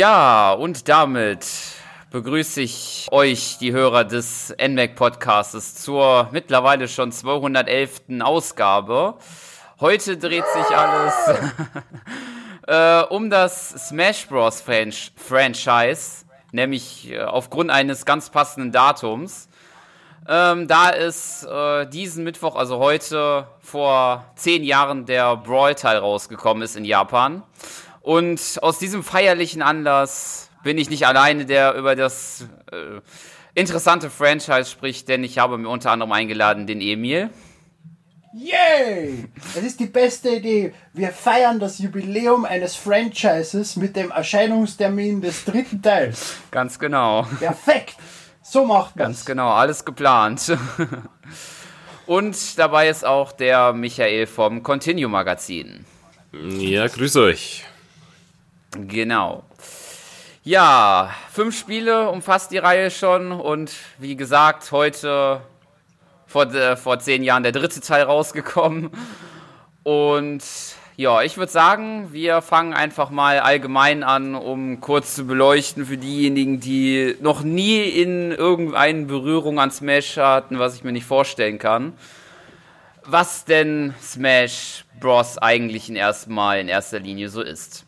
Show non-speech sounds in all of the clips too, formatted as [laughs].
Ja, und damit begrüße ich euch, die Hörer des NMAC Podcasts, zur mittlerweile schon 211. Ausgabe. Heute dreht sich alles [laughs] äh, um das Smash Bros. Franchise, nämlich äh, aufgrund eines ganz passenden Datums. Ähm, da ist äh, diesen Mittwoch, also heute, vor zehn Jahren der Brawl-Teil rausgekommen ist in Japan. Und aus diesem feierlichen Anlass bin ich nicht alleine, der über das äh, interessante Franchise spricht, denn ich habe mir unter anderem eingeladen den Emil. Yay! Es ist die beste Idee. Wir feiern das Jubiläum eines Franchises mit dem Erscheinungstermin des dritten Teils. Ganz genau. Perfekt! So macht man Ganz genau, alles geplant. [laughs] Und dabei ist auch der Michael vom Continue Magazin. Ja, grüß euch. Genau. Ja, fünf Spiele umfasst die Reihe schon und wie gesagt, heute vor, äh, vor zehn Jahren der dritte Teil rausgekommen. Und ja, ich würde sagen, wir fangen einfach mal allgemein an, um kurz zu beleuchten für diejenigen, die noch nie in irgendeine Berührung an Smash hatten, was ich mir nicht vorstellen kann. Was denn Smash Bros. eigentlich in, erstmal in erster Linie so ist.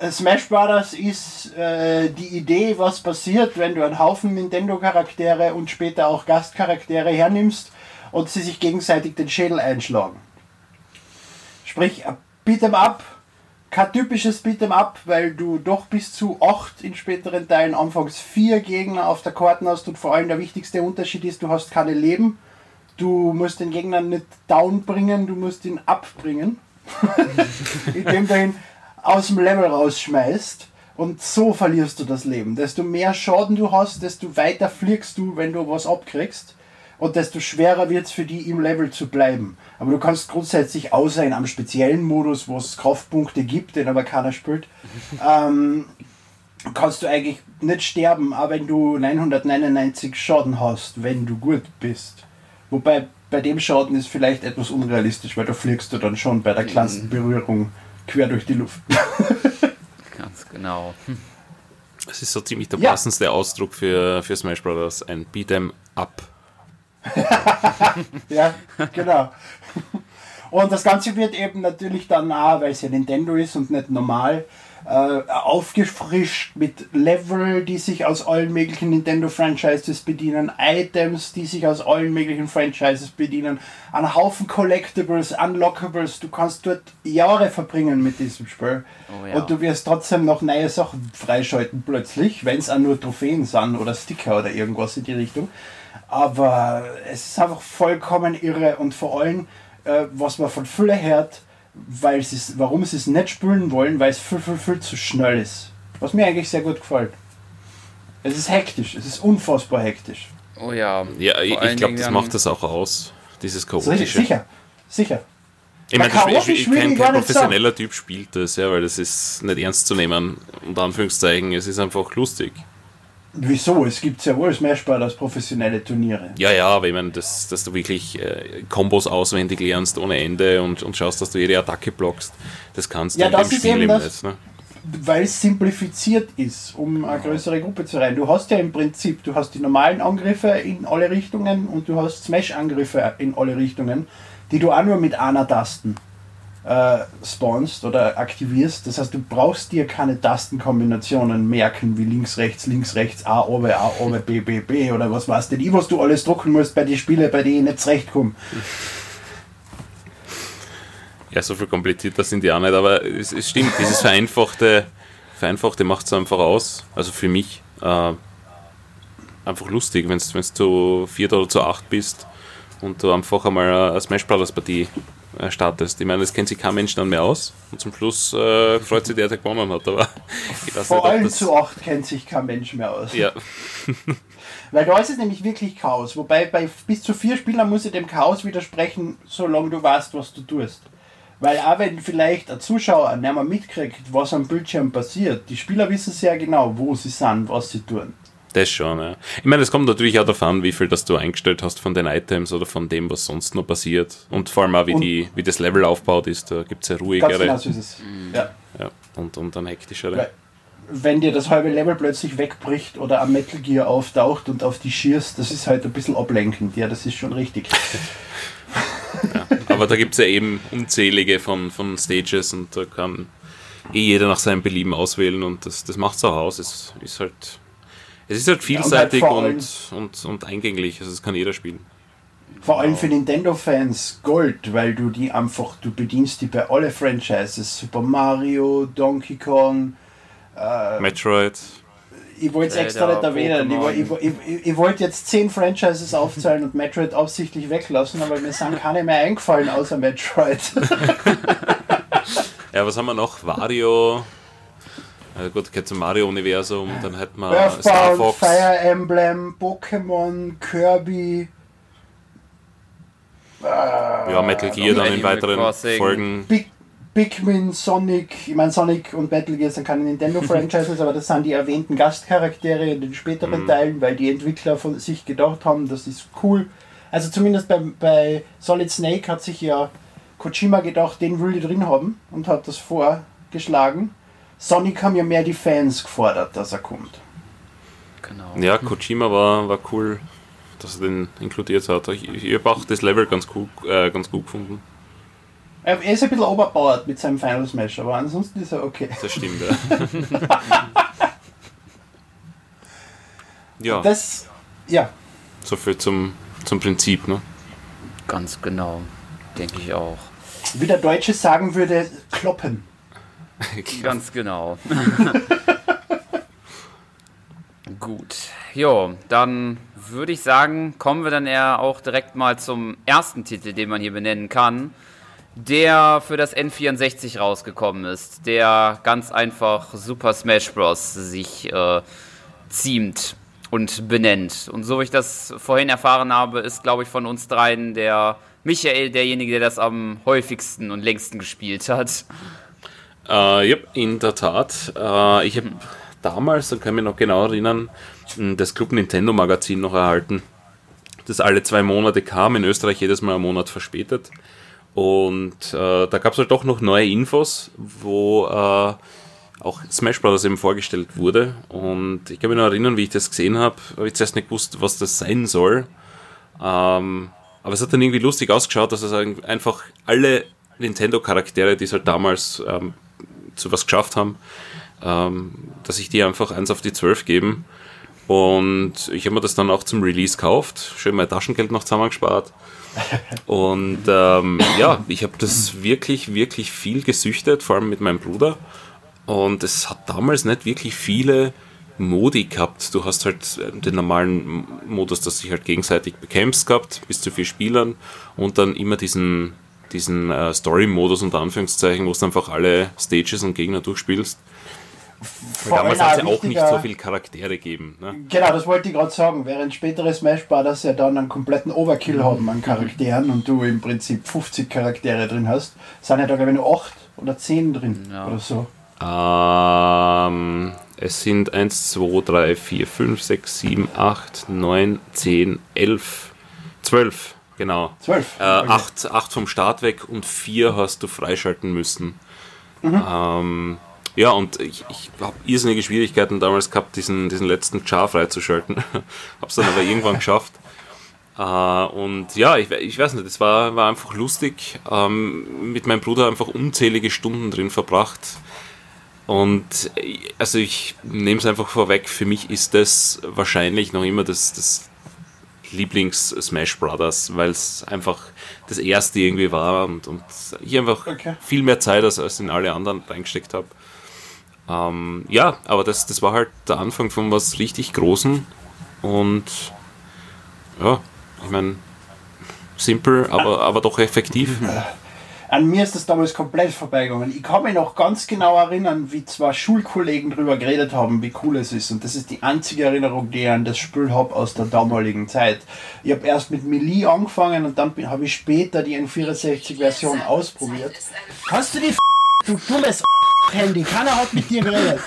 Äh, Smash Brothers ist äh, die Idee, was passiert, wenn du einen Haufen Nintendo-Charaktere und später auch Gastcharaktere hernimmst und sie sich gegenseitig den Schädel einschlagen. Sprich, Beat'em Up, kein typisches Beat'em Up, weil du doch bis zu 8 in späteren Teilen anfangs vier Gegner auf der Karte hast und vor allem der wichtigste Unterschied ist, du hast keine Leben. Du musst den Gegner nicht down bringen, du musst ihn abbringen. [laughs] indem du ihn aus dem Level rausschmeißt. Und so verlierst du das Leben. Desto mehr Schaden du hast, desto weiter fliegst du, wenn du was abkriegst. Und desto schwerer wird es für die im Level zu bleiben. Aber du kannst grundsätzlich, außer in einem speziellen Modus, wo es Kraftpunkte gibt, den aber keiner spielt, [laughs] ähm, kannst du eigentlich nicht sterben, auch wenn du 999 Schaden hast, wenn du gut bist. Wobei bei dem Schaden ist vielleicht etwas unrealistisch, weil da fliegst du dann schon bei der kleinsten mhm. Berührung quer durch die Luft. [laughs] Ganz genau. Das ist so ziemlich der ja. passendste Ausdruck für, für Smash Bros. Ein Beat'em Up. [laughs] ja, genau. Und das Ganze wird eben natürlich dann auch, weil es ja Nintendo ist und nicht normal, äh, aufgefrischt mit Level, die sich aus allen möglichen Nintendo-Franchises bedienen, Items, die sich aus allen möglichen Franchises bedienen, ein Haufen Collectibles, Unlockables. Du kannst dort Jahre verbringen mit diesem Spiel. Oh ja. Und du wirst trotzdem noch neue Sachen freischalten plötzlich, wenn es auch nur Trophäen sind oder Sticker oder irgendwas in die Richtung. Aber es ist einfach vollkommen irre und vor allem, äh, was man von Fülle hört, weil sie warum sie es nicht spülen wollen, weil es viel, viel, viel zu schnell ist. Was mir eigentlich sehr gut gefällt. Es ist hektisch, es ist unfassbar hektisch. Oh ja. Ja, ich, ich glaube, das macht das auch aus, dieses chaotische. Sicher, sicher. Ich meine, kein, kein professioneller Typ spielt das, ja, weil das ist nicht ernst zu nehmen, unter Anführungszeichen. Es ist einfach lustig. Wieso? Es gibt ja wohl Smash Bros. professionelle Turniere. Ja, ja, aber ich meine, dass, dass du wirklich äh, Kombos auswendig lernst ohne Ende und, und schaust, dass du jede Attacke blockst, das kannst du ja, in das dem Spiel eben nicht. Ne? Weil es simplifiziert ist, um eine größere Gruppe zu rein. Du hast ja im Prinzip, du hast die normalen Angriffe in alle Richtungen und du hast Smash-Angriffe in alle Richtungen, die du auch nur mit einer Tasten äh, spawnst oder aktivierst. Das heißt, du brauchst dir keine Tastenkombinationen merken wie links, rechts, links, rechts, A, oben, A, oben, B, B, B oder was weißt du, was du alles drucken musst bei den Spielen, bei denen ich nicht zurechtkomme. Ja, so viel komplizierter sind die auch nicht, aber es, es stimmt, dieses Vereinfachte, Vereinfachte macht es einfach aus. Also für mich äh, einfach lustig, wenn du zu viert oder zu acht bist und du einfach einmal eine Smash Brothers Partie startest. Ich meine, das kennt sich kein Mensch dann mehr aus und zum Schluss äh, freut sich der, der gewonnen hat. Aber [laughs] Vor allem zu acht kennt sich kein Mensch mehr aus. Ja. [laughs] Weil da ist es nämlich wirklich Chaos. Wobei bei bis zu vier Spielern muss ich dem Chaos widersprechen, solange du weißt, was du tust. Weil auch wenn vielleicht ein Zuschauer nicht mehr mitkriegt, was am Bildschirm passiert, die Spieler wissen sehr genau, wo sie sind, was sie tun. Das schon, ja. Ich meine, es kommt natürlich auch darauf an, wie viel das du eingestellt hast von den Items oder von dem, was sonst noch passiert. Und vor allem auch, wie, die, wie das Level aufgebaut ist. Da gibt es ja ruhigere. Ganz genau so ist es. Ja. ja. Und, und dann hektischere. wenn dir das halbe Level plötzlich wegbricht oder am Metal Gear auftaucht und auf die schierst, das ist halt ein bisschen ablenkend. Ja, das ist schon richtig. [laughs] Ja, aber da gibt es ja eben unzählige von, von Stages und da kann eh jeder nach seinem Belieben auswählen und das, das macht es auch aus. Es ist halt, es ist halt vielseitig ja, und, halt und, und, und, eingänglich, also das kann jeder spielen. Vor allem für Nintendo-Fans Gold, weil du die einfach, du bedienst die bei alle Franchises. Super Mario, Donkey Kong, äh, Metroid. Ich wollte es extra nicht erwähnen. Ich, ich, ich, ich wollte jetzt zehn Franchises aufzählen und Metroid absichtlich weglassen, aber mir sind keine mehr eingefallen außer Metroid. [laughs] ja, was haben wir noch? Wario. Also gut, geht zum Mario-Universum, dann hätten wir Earthbound, Star Fox. Fire Emblem, Pokémon, Kirby. Ja, Metal Gear dann in weiteren Crossing. Folgen. Big, Pikmin, Sonic, ich meine Sonic und Metal Gear sind keine Nintendo-Franchises, [laughs] aber das sind die erwähnten Gastcharaktere in den späteren mhm. Teilen, weil die Entwickler von sich gedacht haben, das ist cool. Also zumindest bei, bei Solid Snake hat sich ja Kojima gedacht, den will ich drin haben und hat das vorgeschlagen. Sonic haben ja mehr die Fans gefordert, dass er kommt. Genau. Ja, Kojima war, war cool dass er den inkludiert hat. Ich, ich habe auch das Level ganz, cool, äh, ganz gut gefunden. Er ist ein bisschen oberbauert mit seinem Final Smash, aber ansonsten ist er okay. Das stimmt, ja. [laughs] ja. Das, ja. So viel zum, zum Prinzip, ne? Ganz genau, denke ich auch. Wie der Deutsche sagen würde, kloppen. [laughs] Ganz genau. [laughs] Gut. Jo, dann würde ich sagen, kommen wir dann eher auch direkt mal zum ersten Titel, den man hier benennen kann, der für das N64 rausgekommen ist, der ganz einfach Super Smash Bros. sich äh, ziemt und benennt. Und so wie ich das vorhin erfahren habe, ist, glaube ich, von uns dreien der Michael derjenige, der das am häufigsten und längsten gespielt hat. Äh, ja, in der Tat. Äh, ich habe damals, da kann ich mich noch genau erinnern, das Club Nintendo Magazin noch erhalten, das alle zwei Monate kam, in Österreich jedes Mal einen Monat verspätet. Und äh, da gab es halt doch noch neue Infos, wo äh, auch Smash Bros. eben vorgestellt wurde. Und ich kann mich noch erinnern, wie ich das gesehen habe, habe ich zuerst nicht gewusst, was das sein soll. Ähm, aber es hat dann irgendwie lustig ausgeschaut, dass es einfach alle Nintendo-Charaktere, die es halt damals ähm, zu was geschafft haben, ähm, dass ich die einfach eins auf die 12 geben. Und ich habe mir das dann auch zum Release gekauft, schön mein Taschengeld noch zusammengespart. [laughs] Und ähm, ja, ich habe das wirklich, wirklich viel gesüchtet, vor allem mit meinem Bruder. Und es hat damals nicht wirklich viele Modi gehabt. Du hast halt den normalen Modus, dass du dich halt gegenseitig bekämpfst gehabt, bis zu vier Spielern. Und dann immer diesen, diesen äh, Story-Modus unter Anführungszeichen, wo du einfach alle Stages und Gegner durchspielst. Damals hat es ja auch nicht so viele Charaktere gegeben. Ne? Genau, das wollte ich gerade sagen. Während spätere Smash Brothers ja dann einen kompletten Overkill haben an Charakteren und du im Prinzip 50 Charaktere drin hast, sind ja da glaube ich nur 8 oder 10 drin ja. oder so. Ähm, es sind 1, 2, 3, 4, 5, 6, 7, 8, 9, 10, 11, 12, genau. 12? Äh, okay. 8, 8 vom Start weg und 4 hast du freischalten müssen. Mhm. Ähm, ja, und ich, ich habe irrsinnige Schwierigkeiten damals gehabt, diesen, diesen letzten Char freizuschalten. [laughs] habe es dann aber irgendwann [laughs] geschafft. Äh, und ja, ich, ich weiß nicht, es war, war einfach lustig. Ähm, mit meinem Bruder einfach unzählige Stunden drin verbracht. Und also ich nehme es einfach vorweg, für mich ist das wahrscheinlich noch immer das, das Lieblings-Smash Brothers, weil es einfach das erste irgendwie war und, und ich einfach okay. viel mehr Zeit als, als in alle anderen reingesteckt habe. Ähm, ja, aber das, das war halt der Anfang von was richtig Großen und ja, ich meine, simpel, aber, aber doch effektiv. [laughs] An mir ist das damals komplett vorbeigegangen. Ich kann mich noch ganz genau erinnern, wie zwei Schulkollegen darüber geredet haben, wie cool es ist. Und das ist die einzige Erinnerung, die ich an das Spiel habe aus der damaligen Zeit. Ich habe erst mit Melee angefangen und dann habe ich später die N64-Version ausprobiert. Kannst du die du dummes Handy. Keiner hat mit dir geredet.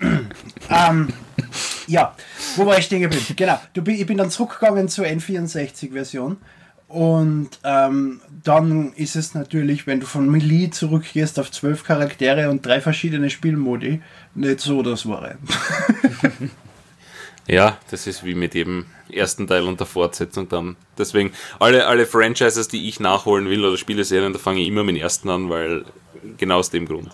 [clears throat] ähm, ja, wo war ich stehen geblieben? Genau, du, ich bin dann zurückgegangen zur N64-Version Und ähm, dann ist es natürlich, wenn du von Melee zurückgehst auf zwölf Charaktere und drei verschiedene Spielmodi, nicht so das Wahre. [laughs] Ja, das ist wie mit dem ersten Teil und der Fortsetzung dann. Deswegen, alle, alle Franchises, die ich nachholen will oder Spieleserien, da fange ich immer mit dem ersten an, weil genau aus dem Grund.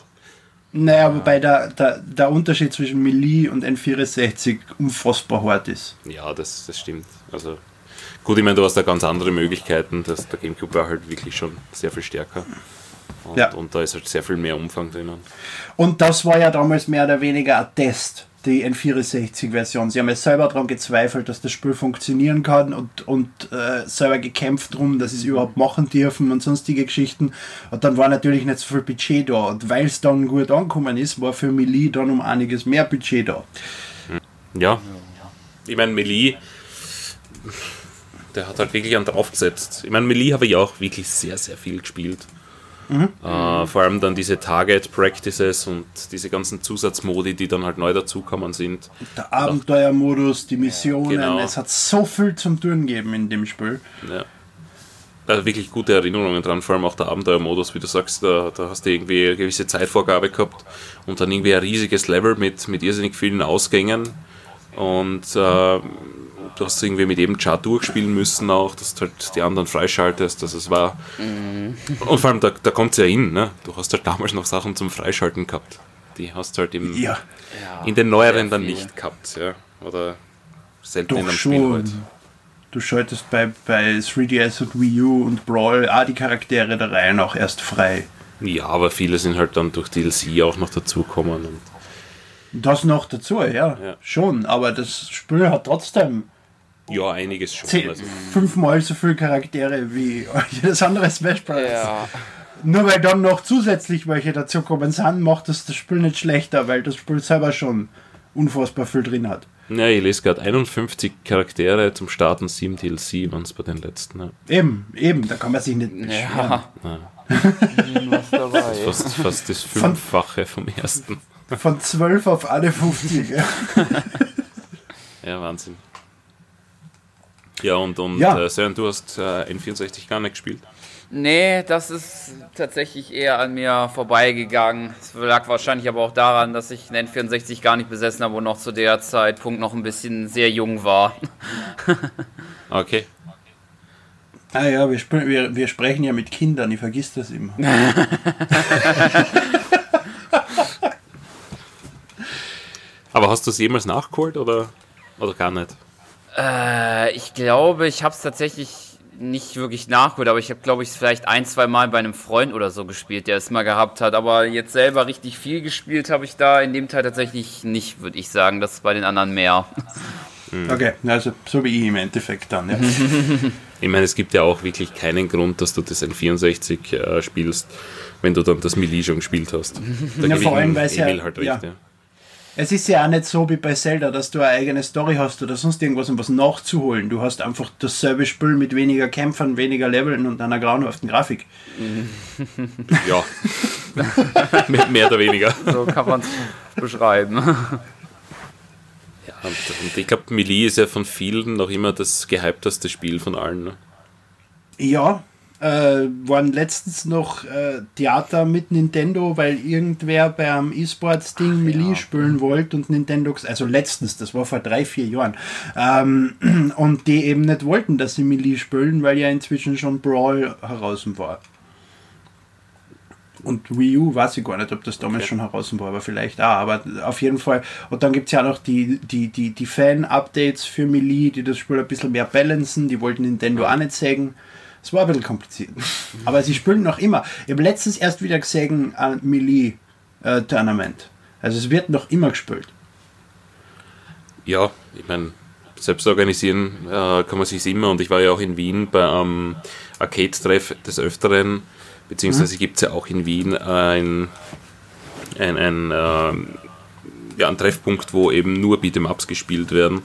Naja, wobei der, der, der Unterschied zwischen Melee und N64 unfassbar hart ist. Ja, das, das stimmt. Also gut, ich meine, du hast da ganz andere Möglichkeiten. Das, der Gamecube war halt wirklich schon sehr viel stärker. Und, Ja. und da ist halt sehr viel mehr Umfang drinnen. Und das war ja damals mehr oder weniger ein Test, die N64-Version. Sie haben ja selber daran gezweifelt, dass das Spiel funktionieren kann und, und äh, selber gekämpft drum, dass sie es überhaupt machen dürfen und sonstige Geschichten. Und dann war natürlich nicht so viel Budget da. Und weil es dann gut angekommen ist, war für Melee dann um einiges mehr Budget da. Ja. Ich meine, Melee, der hat halt wirklich einen draufgesetzt. Ich meine, Melee habe ich auch wirklich sehr, sehr viel gespielt. Äh, vor allem dann diese Target Practices und diese ganzen Zusatzmodi, die dann halt neu dazukommen sind. Der Abenteuermodus, die Missionen, Genau. es hat so viel zum Tun gegeben in dem Spiel. Ja. Also wirklich gute Erinnerungen dran, vor allem auch der Abenteuermodus, wie du sagst, da, da hast du irgendwie eine gewisse Zeitvorgabe gehabt und dann irgendwie ein riesiges Level mit, mit irrsinnig vielen Ausgängen und äh, du hast irgendwie mit jedem Chart durchspielen müssen auch, dass du halt die anderen freischaltest, dass es war. Und vor allem, da, da kommt es ja hin, ne? du hast halt damals noch Sachen zum Freischalten gehabt. Die hast du halt im, Ja, in den neueren dann nicht gehabt, ja. Oder selten in doch einem Spiel schon. halt. Du schaltest bei, bei 3DS und Wii U und Brawl auch die Charaktere der Reihe auch erst frei. Ja, aber viele sind halt dann durch DLC auch noch dazugekommen. Und Das noch dazu, ja, Ja. schon. Aber das Spiel hat trotzdem ja, einiges schon. zehn, Also, fünfmal so viele Charaktere wie [laughs] jedes andere Smash Bros. Ja. Nur weil dann noch zusätzlich welche dazukommen sind, macht das das Spiel nicht schlechter, weil das Spiel selber schon unfassbar viel drin hat. ja, ich lese gerade 51 Charaktere zum Starten, 7 DLC waren es bei den letzten. Ja. Eben, eben, da kann man sich nicht beschweren. Ja. Was dabei. Fast, fast das Fünffache vom ersten. Von 12 auf alle 50. ja. Ja, Wahnsinn. Ja, und, und Ja. Äh, Sören, du hast äh, N64 gar nicht gespielt. Nee, das ist tatsächlich eher an mir vorbeigegangen. Es lag wahrscheinlich aber auch daran, dass ich einen N64 gar nicht besessen habe und noch zu der Zeitpunkt noch ein bisschen sehr jung war. [laughs] Okay. Ah ja, wir, sp wir, wir sprechen ja mit Kindern, ich vergiss das immer. [laughs] Aber hast du es jemals nachgeholt oder, oder gar nicht? Äh, ich glaube, ich habe es tatsächlich nicht wirklich nachgeholt, aber ich habe, glaube ich, es vielleicht ein, zwei Mal bei einem Freund oder so gespielt, der es mal gehabt hat. Aber jetzt selber richtig viel gespielt habe ich da in dem Teil tatsächlich nicht, würde ich sagen. Das ist bei den anderen mehr. Okay, also so wie ich im Endeffekt dann. Ja. [laughs] Ich meine, es gibt ja auch wirklich keinen Grund, dass du das N64 äh, spielst, wenn du dann das Melee schon gespielt hast. Da Ja, vor allem, dem weil's ja- halt recht, ja. ja. Es ist ja auch nicht so wie bei Zelda, dass du eine eigene Story hast oder sonst irgendwas, um was nachzuholen. Du hast einfach dasselbe Spiel mit weniger Kämpfern, weniger Leveln und einer grauenhaften Grafik. [laughs] Ja. Mehr- Mehr oder weniger. So kann man es beschreiben. Ja, und, und ich glaube, Melee ist ja von vielen noch immer das gehypteste Spiel von allen. Ne? Ja, äh, waren letztens noch äh, Theater mit Nintendo, weil irgendwer beim E-Sports-Ding Melee spielen wollte und Nintendo, also letztens, das war vor drei, vier Jahren, ähm, [clears throat] und die eben nicht wollten, dass sie Melee spielen, weil ja inzwischen schon Brawl heraus war. Und Wii U weiß ich gar nicht, ob das damals Okay. schon heraus war, aber vielleicht auch. Aber auf jeden Fall. Und dann gibt es ja noch die, die, die, die Fan-Updates für Melee, die das Spiel ein bisschen mehr balancen. Die wollten Nintendo auch nicht sagen. Es war ein bisschen kompliziert. Aber sie spielen noch immer. Ich habe letztens erst wieder gesehen, ein Melee-Tournament. Also es wird noch immer gespielt. Ja, ich meine, selbst organisieren äh, kann man sich immer und ich war ja auch in Wien bei einem Arcade-Treff des Öfteren, beziehungsweise gibt es ja auch in Wien ein, ein, ein, ähm, ja, einen Treffpunkt, wo eben nur Beat'em-Ups gespielt werden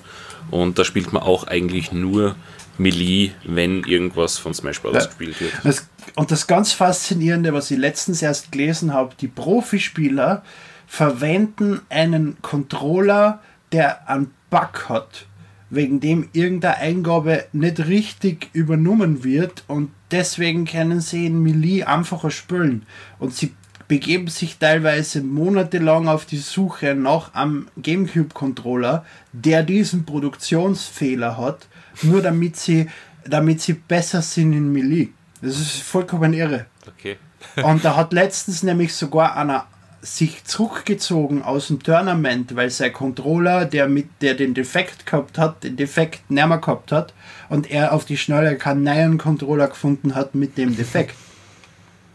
und da spielt man auch eigentlich nur Melee, wenn irgendwas von Smash Bros. Ja. gespielt wird. Das, und das ganz Faszinierende, was ich letztens erst gelesen habe, die Profispieler verwenden einen Controller, der einen Bug hat, wegen dem irgendeine Eingabe nicht richtig übernommen wird und deswegen können sie in Melee einfacher spülen. Und sie begeben sich teilweise monatelang auf die Suche nach einem GameCube-Controller, der diesen Produktionsfehler hat, nur damit sie, damit sie besser sind in Melee. Das ist vollkommen irre. Okay. [laughs] Und da hat letztens nämlich sogar einer sich zurückgezogen aus dem Tournament, weil sein Controller, der mit der den Defekt gehabt hat, den Defekt nicht mehr gehabt hat und er auf die Schnelle keinen neuen Controller gefunden hat mit dem Defekt.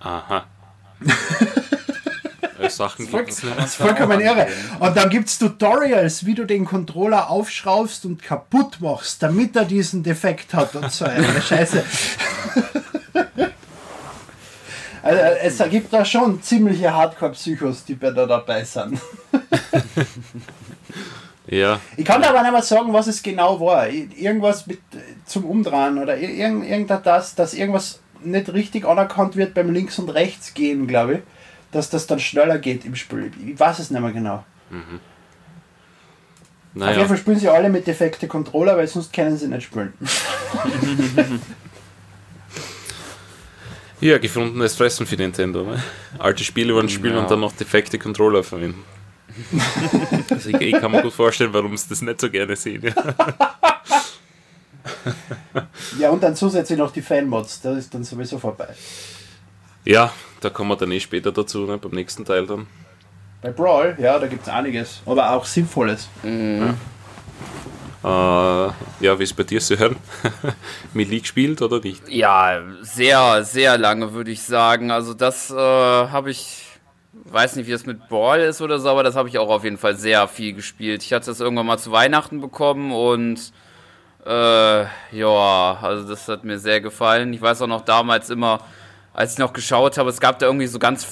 Aha. [laughs] Äh, Sachen [laughs] gibt's, ne? das ist vollkommen irre. Und dann gibt es Tutorials, wie du den Controller aufschraubst und kaputt machst, damit er diesen Defekt hat und so eine [laughs] Scheiße. [laughs] Also, es gibt da schon ziemliche Hardcore-Psychos, die bei da dabei sind. Ja, Ich kann aber nicht mehr sagen, was es genau war. Irgendwas mit äh, zum Umdrehen oder ir- irgend, irgendein das, dass irgendwas nicht richtig anerkannt wird beim Links- und Rechts gehen, glaube ich. Dass das dann schneller geht im Spiel. Ich weiß es nicht mehr genau. Auf jeden naja. Fall spielen sie alle mit defekte Controller, weil sonst können sie nicht spielen. Ja, gefundenes Fressen für Nintendo. Ne? Alte Spiele wollen spielen Ja. und dann noch defekte Controller verwenden. [laughs] also ich, ich kann mir gut vorstellen, warum sie das nicht so gerne sehen. Ja. Ja, und dann zusätzlich noch die Fanmods, das ist dann sowieso vorbei. ja, da kommen wir dann eh später dazu, ne? beim nächsten Teil dann. Bei Brawl, ja, da gibt es einiges, aber auch Sinnvolles. Äh, ja, wie ist bei dir, Sören? [laughs] Melee gespielt oder nicht? Ja, sehr, sehr lange würde ich sagen. Also das äh, habe ich, weiß nicht, wie das mit Ball ist oder so, aber das habe ich auch auf jeden Fall sehr viel gespielt. Ich hatte das irgendwann mal zu Weihnachten bekommen und äh, ja, also das hat mir sehr gefallen. Ich weiß auch noch damals immer, als ich noch geschaut habe, es gab da irgendwie so ganz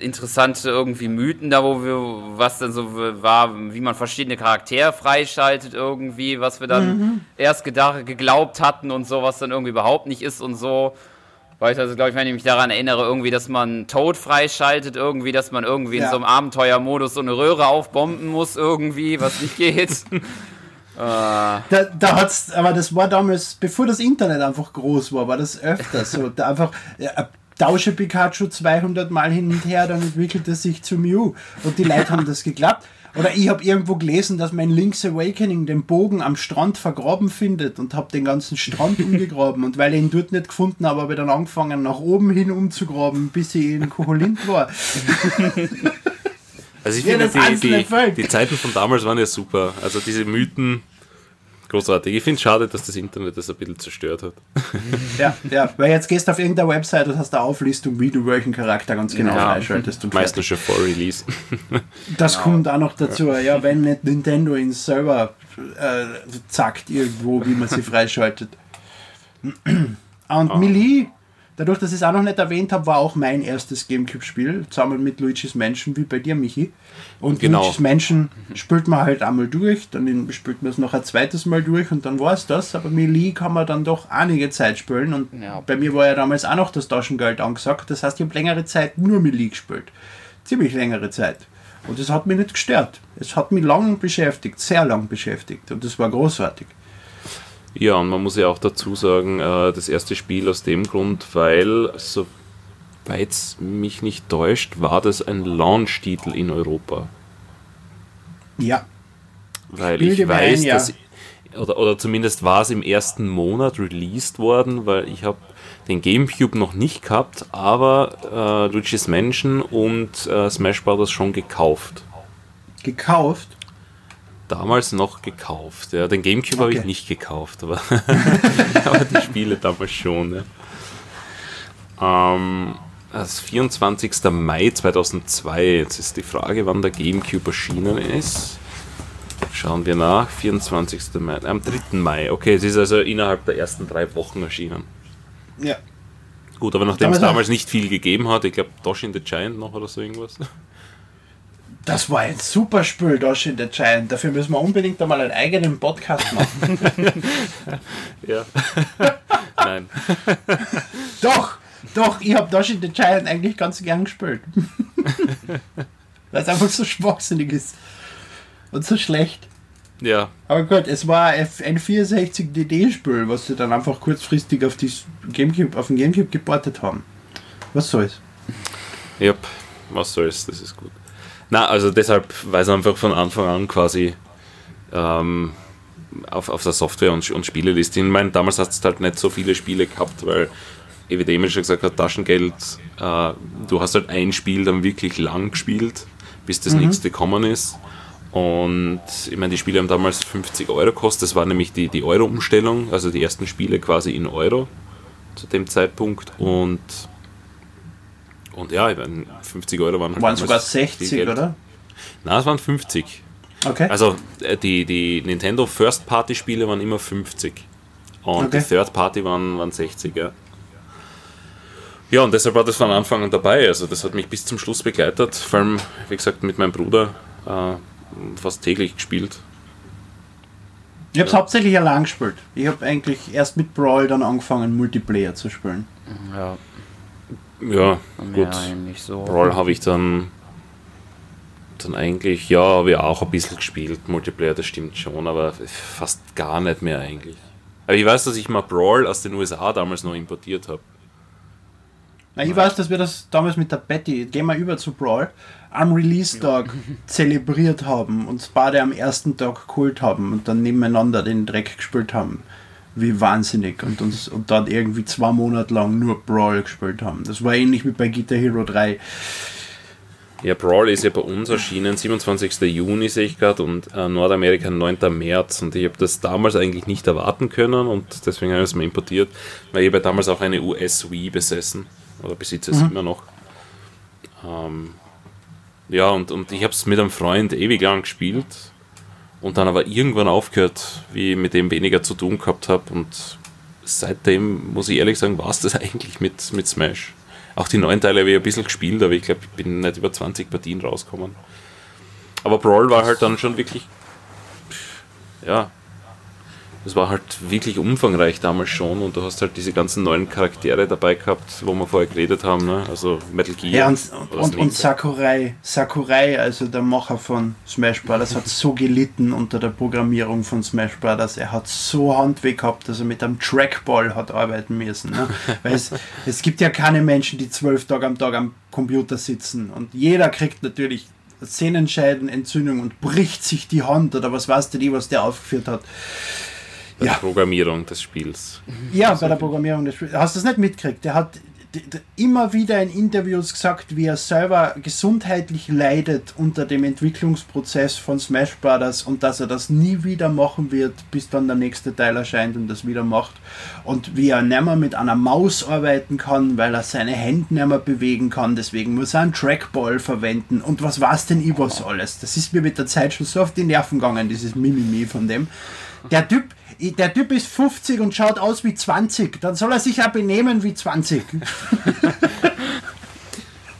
interessante irgendwie Mythen da, wo wir, was denn so war, wie man verschiedene Charaktere freischaltet irgendwie, was wir dann erst gedacht, geglaubt hatten und so, was dann irgendwie überhaupt nicht ist und so. Weil ich also, glaube ich, wenn ich mich daran erinnere, irgendwie, dass man Toad freischaltet, irgendwie, dass man irgendwie in Ja. so einem Abenteuermodus so eine Röhre aufbomben muss, irgendwie, was nicht geht. [laughs] Da, da hat's, aber das war damals, bevor das Internet einfach groß war, war das öfter so. Da einfach, ja, tausche Pikachu 200 Mal hin und her, dann entwickelt es sich zu Mew. Und die Leute haben das geglaubt. Oder ich habe irgendwo gelesen, dass mein Link's Awakening den Bogen am Strand vergraben findet und habe den ganzen Strand umgegraben. Und weil ich ihn dort nicht gefunden habe, habe ich dann angefangen, nach oben hin umzugraben, bis ich in Koholint war. Also ich Ja, finde, die, die, die Zeiten von damals waren ja super. Also diese Mythen, großartig. Ich finde es schade, dass das Internet das ein bisschen zerstört hat. [laughs] Ja, ja, weil jetzt gehst du auf irgendeine Website und hast eine Auflistung, wie du welchen Charakter ganz genau Ja. freischaltest. Und Meistens schon vor Release. [laughs] Das kommt auch noch dazu, ja, wenn nicht Nintendo ihn selber äh, zackt irgendwo, wie man sie [laughs] freischaltet. Und Melee, dadurch, dass ich es auch noch nicht erwähnt habe, war auch mein erstes Gamecube-Spiel, zusammen mit Luigi's Mansion, wie bei dir, Michi. Und Genau. Luigi's Mansion spielt man halt einmal durch, dann spielt man es noch ein zweites Mal durch und dann war es das. Aber Melee kann man dann doch einige Zeit spielen und Ja. bei mir war ja damals auch noch das Taschengeld angesagt. Das heißt, ich habe längere Zeit nur Melee gespielt. Ziemlich längere Zeit. Und es hat mich nicht gestört. Es hat mich lang beschäftigt, sehr lang beschäftigt. Und das war großartig. Ja, und man muss ja auch dazu sagen, äh, das erste Spiel aus dem Grund, weil, soweit es mich nicht täuscht, war das ein Launch-Titel in Europa. Ja. Weil Bilde ich weiß, ein, ja. dass, oder, oder zumindest war es im ersten Monat released worden, weil ich habe den Gamecube noch nicht gehabt, aber äh, Luigi's Mansion und äh, Smash Bros. schon gekauft. Gekauft. Damals noch gekauft. Ja. Den Gamecube habe ich Okay. nicht gekauft, aber, [laughs] aber die Spiele damals schon. Ja. Ähm, das 24. Mai 2002. Jetzt ist die Frage, wann der Gamecube erschienen ist. Schauen wir nach. 24. Mai. Am 3. Mai. Okay, es ist also innerhalb der ersten drei Wochen erschienen. Ja. Gut, aber nachdem es damals nicht viel gegeben hat, ich glaube Dosh in the Giant noch oder so irgendwas. Das war ein super Spiel, Dash in the Giant. Dafür müssen wir unbedingt einmal einen eigenen Podcast machen. [laughs] Ja. [laughs] Nein. [laughs] doch, doch, ich habe Dash in the Giant eigentlich ganz gern gespielt. Weil es einfach so schwachsinnig ist. Und so schlecht. Ja. Aber gut, es war ein 64 DD-Spiel, was sie dann einfach kurzfristig auf, die Gamecube, auf den Gamecube geportet haben. Was soll's? Ja, was soll's, das ist gut. Na, also deshalb, weil es einfach von Anfang an quasi ähm, auf, auf der Software- und, und Spieleliste. Ich meine, damals hast du halt nicht so viele Spiele gehabt, weil, Emil schon gesagt hat, Taschengeld, äh, du hast halt ein Spiel dann wirklich lang gespielt, bis das nächste gekommen ist. Und ich meine, die Spiele haben damals 50 Euro gekostet. Das war nämlich die, die Euro-Umstellung, also die ersten Spiele quasi in Euro zu dem Zeitpunkt. Und, und ja, ich meine, 50 Euro waren halt Waren sogar viel 60, Geld. oder? Nein, es waren 50. Okay. Also äh, die, die Nintendo First-Party-Spiele waren immer 50. Und Okay. die Third-Party waren, waren 60, ja. Ja, und deshalb war das von Anfang an dabei. Also das hat mich bis zum Schluss begleitet. Vor allem, wie gesagt, mit meinem Bruder äh, fast täglich gespielt. Ich habe es hauptsächlich allein gespielt. Ich habe eigentlich erst mit Brawl dann angefangen, Multiplayer zu spielen. Ja, Ja, gut. so. Brawl habe ich dann dann eigentlich, ja, habe ich auch ein bisschen gespielt. Multiplayer, das stimmt schon, aber fast gar nicht mehr eigentlich. Aber ich weiß, dass ich mal Brawl aus den USA damals noch importiert habe. Na, ich weiß, dass wir das damals mit der Betty, gehen wir über zu Brawl, am Release-Tag [laughs] zelebriert haben und beide am ersten Tag geholt haben und dann nebeneinander den Dreck gespielt haben. Wie wahnsinnig. Und, uns, und dann irgendwie zwei Monate lang nur Brawl gespielt haben. Das war ähnlich wie bei Guitar Hero 3. Ja, Brawl ist ja bei uns erschienen, 27. Juni sehe ich gerade und äh, Nordamerika 9. März und ich habe das damals eigentlich nicht erwarten können und deswegen habe ich es mir importiert, weil ich habe ja damals auch eine US Wii besessen oder besitze es immer noch. Ähm, ja, und, und ich habe es mit einem Freund ewig lang gespielt und dann aber irgendwann aufgehört, wie ich mit dem weniger zu tun gehabt habe und seitdem, muss ich ehrlich sagen, war es das [laughs] eigentlich mit, mit Smash. Auch die neuen Teile habe ich ein bisschen gespielt, aber ich glaube, ich bin nicht über 20 Partien rausgekommen. Aber Brawl war halt dann schon wirklich, ja, das war halt wirklich umfangreich damals schon und du hast halt diese ganzen neuen Charaktere dabei gehabt, wo wir vorher geredet haben, ne? also Metal Gear. Ja, und, und, und Sakurai, Sakurai, also der Macher von Smash Brothers, hat so gelitten unter der Programmierung von Smash Brothers. Er hat so Handweh gehabt, dass er mit einem Trackball hat arbeiten müssen. Ne? [laughs] Weil es, es gibt ja keine Menschen, die zwölf Tage am Tag am Computer sitzen. Und jeder kriegt natürlich Sehnenscheidenentzündung und bricht sich die Hand oder was weißt du die, was der aufgeführt hat. Bei der ja. Programmierung des Spiels. Ja, bei der Programmierung des Spiels. Hast du das nicht mitgekriegt? Der hat immer wieder in Interviews gesagt, wie er selber gesundheitlich leidet unter dem Entwicklungsprozess von Smash Brothers und dass er das nie wieder machen wird, bis dann der nächste Teil erscheint und das wieder macht. Und wie er nicht mehr mit einer Maus arbeiten kann, weil er seine Hände nicht mehr bewegen kann. Deswegen muss er einen Trackball verwenden. Und was war's denn ich was alles? Das ist mir mit der Zeit schon so auf die Nerven gegangen, dieses Mimimi von dem. Der Typ, der Typ ist 50 und schaut aus wie 20. Dann soll er sich ja benehmen wie 20. [laughs]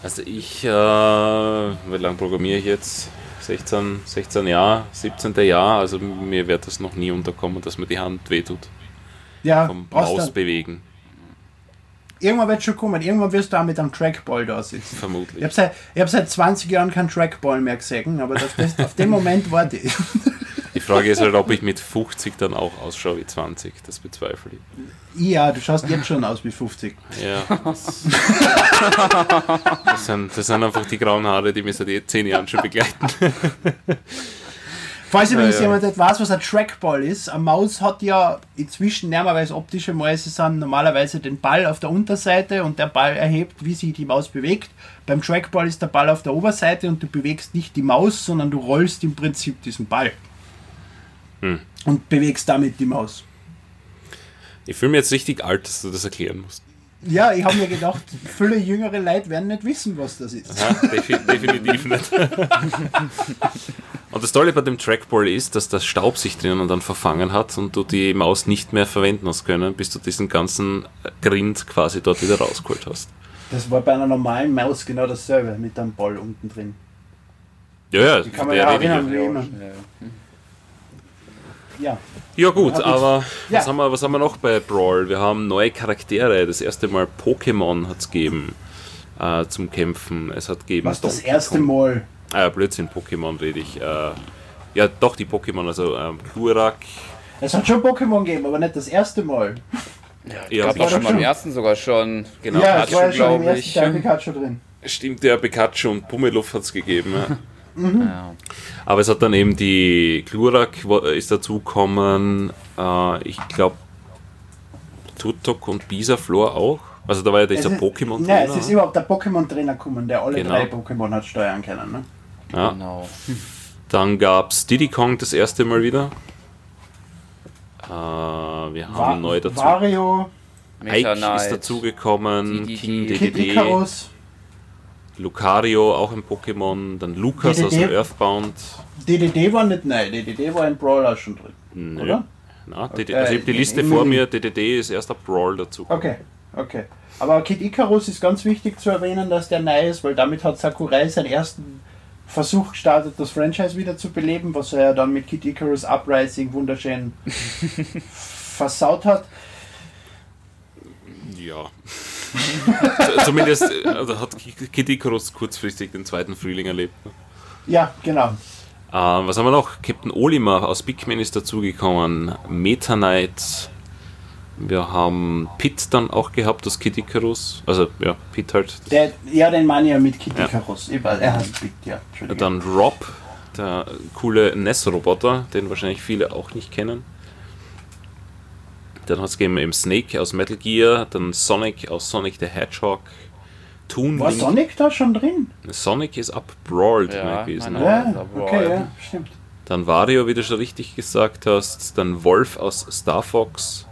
Also ich, äh, wie lange programmiere ich jetzt? 16, 16 Jahre, 17. Jahr, also mir wird das noch nie unterkommen, dass mir die Hand wehtut Ja, vom Maus bewegen, Irgendwann wird schon kommen. Irgendwann wirst du auch mit einem Trackball da sitzen. Ich vermutlich. habe seit, ich hab seit 20 Jahren keinen Trackball mehr gesehen, aber auf, das, auf den Moment warte ich. [laughs] Die Frage ist halt, ob ich mit 50 dann auch ausschaue wie 20, das bezweifle ich. Ja, du schaust jetzt schon aus wie 50. Ja. Das, sind, das sind einfach die grauen Haare, die mich seit eh 10 Jahren schon begleiten. Falls übrigens ja. jemand nicht weiß, was ein Trackball ist, eine Maus hat ja inzwischen es optische Mäuse sind, normalerweise den Ball auf der Unterseite und der Ball erhebt, wie sich die Maus bewegt. Beim Trackball ist der Ball auf der Oberseite und du bewegst nicht die Maus, sondern du rollst im Prinzip diesen Ball. Hm. Und bewegst damit die Maus. Ich fühle mich jetzt richtig alt, dass du das erklären musst. Ja, ich habe mir gedacht, viele jüngere Leute werden nicht wissen, was das ist. Ja, defi definitiv nicht. Und das Tolle bei dem Trackball ist, dass das Staub sich drinnen dann verfangen hat und du die Maus nicht mehr verwenden hast können, bis du diesen ganzen Grind quasi dort wieder rausgeholt hast. Das war bei einer normalen Maus genau dasselbe, mit einem Ball unten drin. Ja, ja, Die kann man der ja erinnern, ja. immer. Ja. Ja gut, Ja, gut. aber Ja. was, haben wir, was haben wir noch bei Brawl? Wir haben neue Charaktere. Das erste Mal Pokémon hat es gegeben äh, zum Kämpfen. Es hat gegeben Was das erste. Mal. Ah, ja, Blödsinn, Pokémon rede ich. Äh, Ja, doch, die Pokémon, also ähm, Glurak. Es hat schon Pokémon gegeben, aber nicht das erste Mal. Ja, Gab das auch schon beim ersten sogar schon. Genau, ja, es war ja schon im ersten ich. Teil Pikachu drin. Stimmt, der Pikachu und Pummeluff hat es gegeben. Ja. [laughs] Ja. Aber es hat dann eben die Glurak wo- ist dazugekommen. Äh, ich glaube, Tutok und Bisaflor auch. Also da war ja dieser Es ist- Pokémon Nein, es ist überhaupt der Pokémon-Trainer gekommen, der alle Genau. drei Pokémon hat steuern können. Ne? Ja. Genau. Dann gab es Diddy Kong das erste Mal wieder. Äh, wir haben neu dazu. Wario, Ike ist dazugekommen, DDD. King Kid DDD, Icarus, Lucario auch ein Pokémon, dann Lukas aus dem Earthbound. DDD war nicht neu, DDD war ein Brawler schon drin, Nö. oder? Na, Äh, also ich habe die Liste vor mir, DDD ist erst ab Brawl dazu. Okay, okay. Aber Kid Icarus ist ganz wichtig zu erwähnen, dass der neu ist, weil damit hat Sakurai seinen ersten Versuch gestartet, das Franchise wieder zu beleben, was er ja dann mit Kid Icarus Uprising wunderschön [laughs] versaut hat. Ja. [laughs] Zumindest also hat Kid Icarus kurzfristig den zweiten Frühling erlebt. Ja, genau. Ähm, was haben wir noch? Captain Olimar aus Big Man ist dazugekommen. Meta Knight. Wir haben Pit dann auch gehabt aus Kid Icarus. Also ja, Pit halt. Der, ja, den meine ja mit Kid Ja. Icarus. Er heißt Big, ja. Dann Rob, der coole NES-Roboter, den wahrscheinlich viele auch nicht kennen. Dann hat es gegeben eben Snake aus Metal Gear, dann Sonic aus Sonic the Hedgehog, Toon War Link. Sonic da schon drin? Sonic ist ab Brawl drin Ja, gewesen. Ja. Okay, ja, stimmt. Dann Wario, wie du schon richtig gesagt hast, dann Wolf aus Star Fox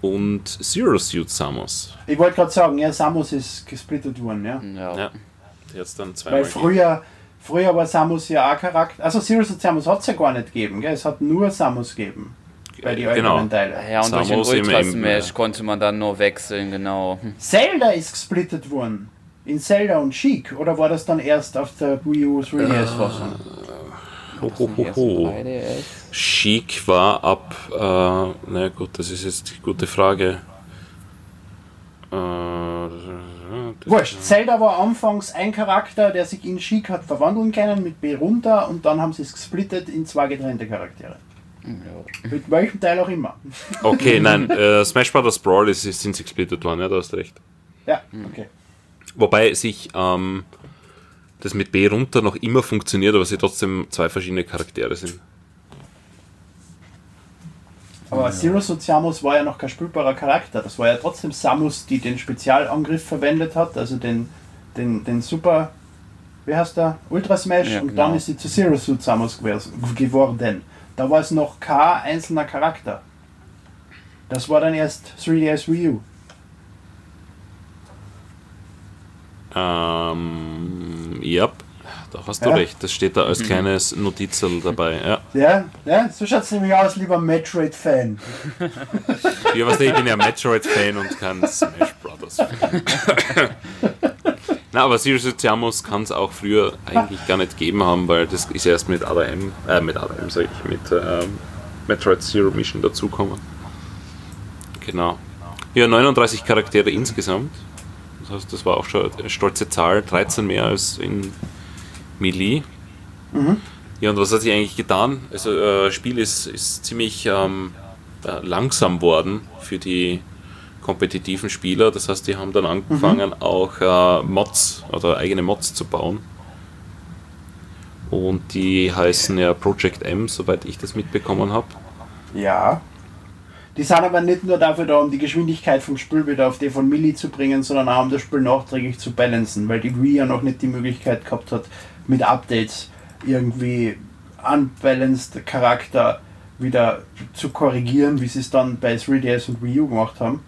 und Zero Suit Samus. Ich wollte gerade sagen, ja, Samus ist gesplittet worden, ja. Ja. Ja, dann zweimal Weil früher, früher war Samus ja auch Charakter. Also Serious und Samus hat es ja gar nicht gegeben, gell? Es hat nur Samus gegeben. Bei den Genau. älteren Teilen. Ja, und durch den Samus im- Ultra im- Smash konnte man dann nur wechseln, genau. Hm. Zelda ist gesplittet worden. In Zelda und Chic. Oder war das dann erst auf der Wii U 3DS-Fassung? Ho, ho, ho, ho. 3DS? Chic war ab, äh, na gut, das ist jetzt die gute Frage. Äh, Wurscht. Zelda war anfangs ein Charakter, der sich in Chic hat verwandeln können mit B runter und dann haben sie es gesplittet in zwei getrennte Charaktere. Ja. Mit welchem Teil auch immer. Okay, nein, äh, Smash Bros. Brawl ist, ist- sind sie gesplittet worden, ja, da hast du recht. Ja, okay. Wobei sich ähm, das mit B runter noch immer funktioniert, aber sie trotzdem zwei verschiedene Charaktere sind. Aber Zero Suit Samus war ja noch kein spielbarer Charakter. Das war ja trotzdem Samus, die den Spezialangriff verwendet hat, also den, den, den Super, wie heißt der? Ultra Smash Ja, und genau. dann ist sie zu Zero Suit Samus geworden. Da war es noch kein einzelner Charakter. Das war dann erst 3DS Wii U. Ähm, ja, da hast du Ja. recht. Das steht da als kleines Notizerl dabei. Ja, Ja, ja so schaut es nämlich aus, lieber Metroid-Fan. ja was ich bin ja Metroid-Fan und kein Smash Brothers. [laughs] Na, aber Serious Samus kann es auch früher eigentlich gar nicht geben haben, weil das ist erst mit ADM, äh, mit ADM sag ich, mit ähm, Metroid Zero Mission dazukommen. Genau. Ja, 39 Charaktere insgesamt. Das heißt, das war auch schon eine stolze Zahl, 13 mehr als in Melee. Ja, und was hat sich eigentlich getan? Also, äh, das Spiel ist, ist ziemlich ähm, äh, langsam worden für die kompetitiven Spieler. Das heißt, die haben dann angefangen, auch äh, Mods oder eigene Mods zu bauen. Und die heißen ja Project M, soweit ich das mitbekommen habe. Ja. Die sind aber nicht nur dafür da, um die Geschwindigkeit vom Spiel wieder auf die von Milli zu bringen, sondern auch um das Spiel nachträglich zu balancen, weil die Wii ja noch nicht die Möglichkeit gehabt hat, mit Updates irgendwie unbalanced Charakter wieder zu korrigieren, wie sie es dann bei 3DS und Wii U gemacht haben,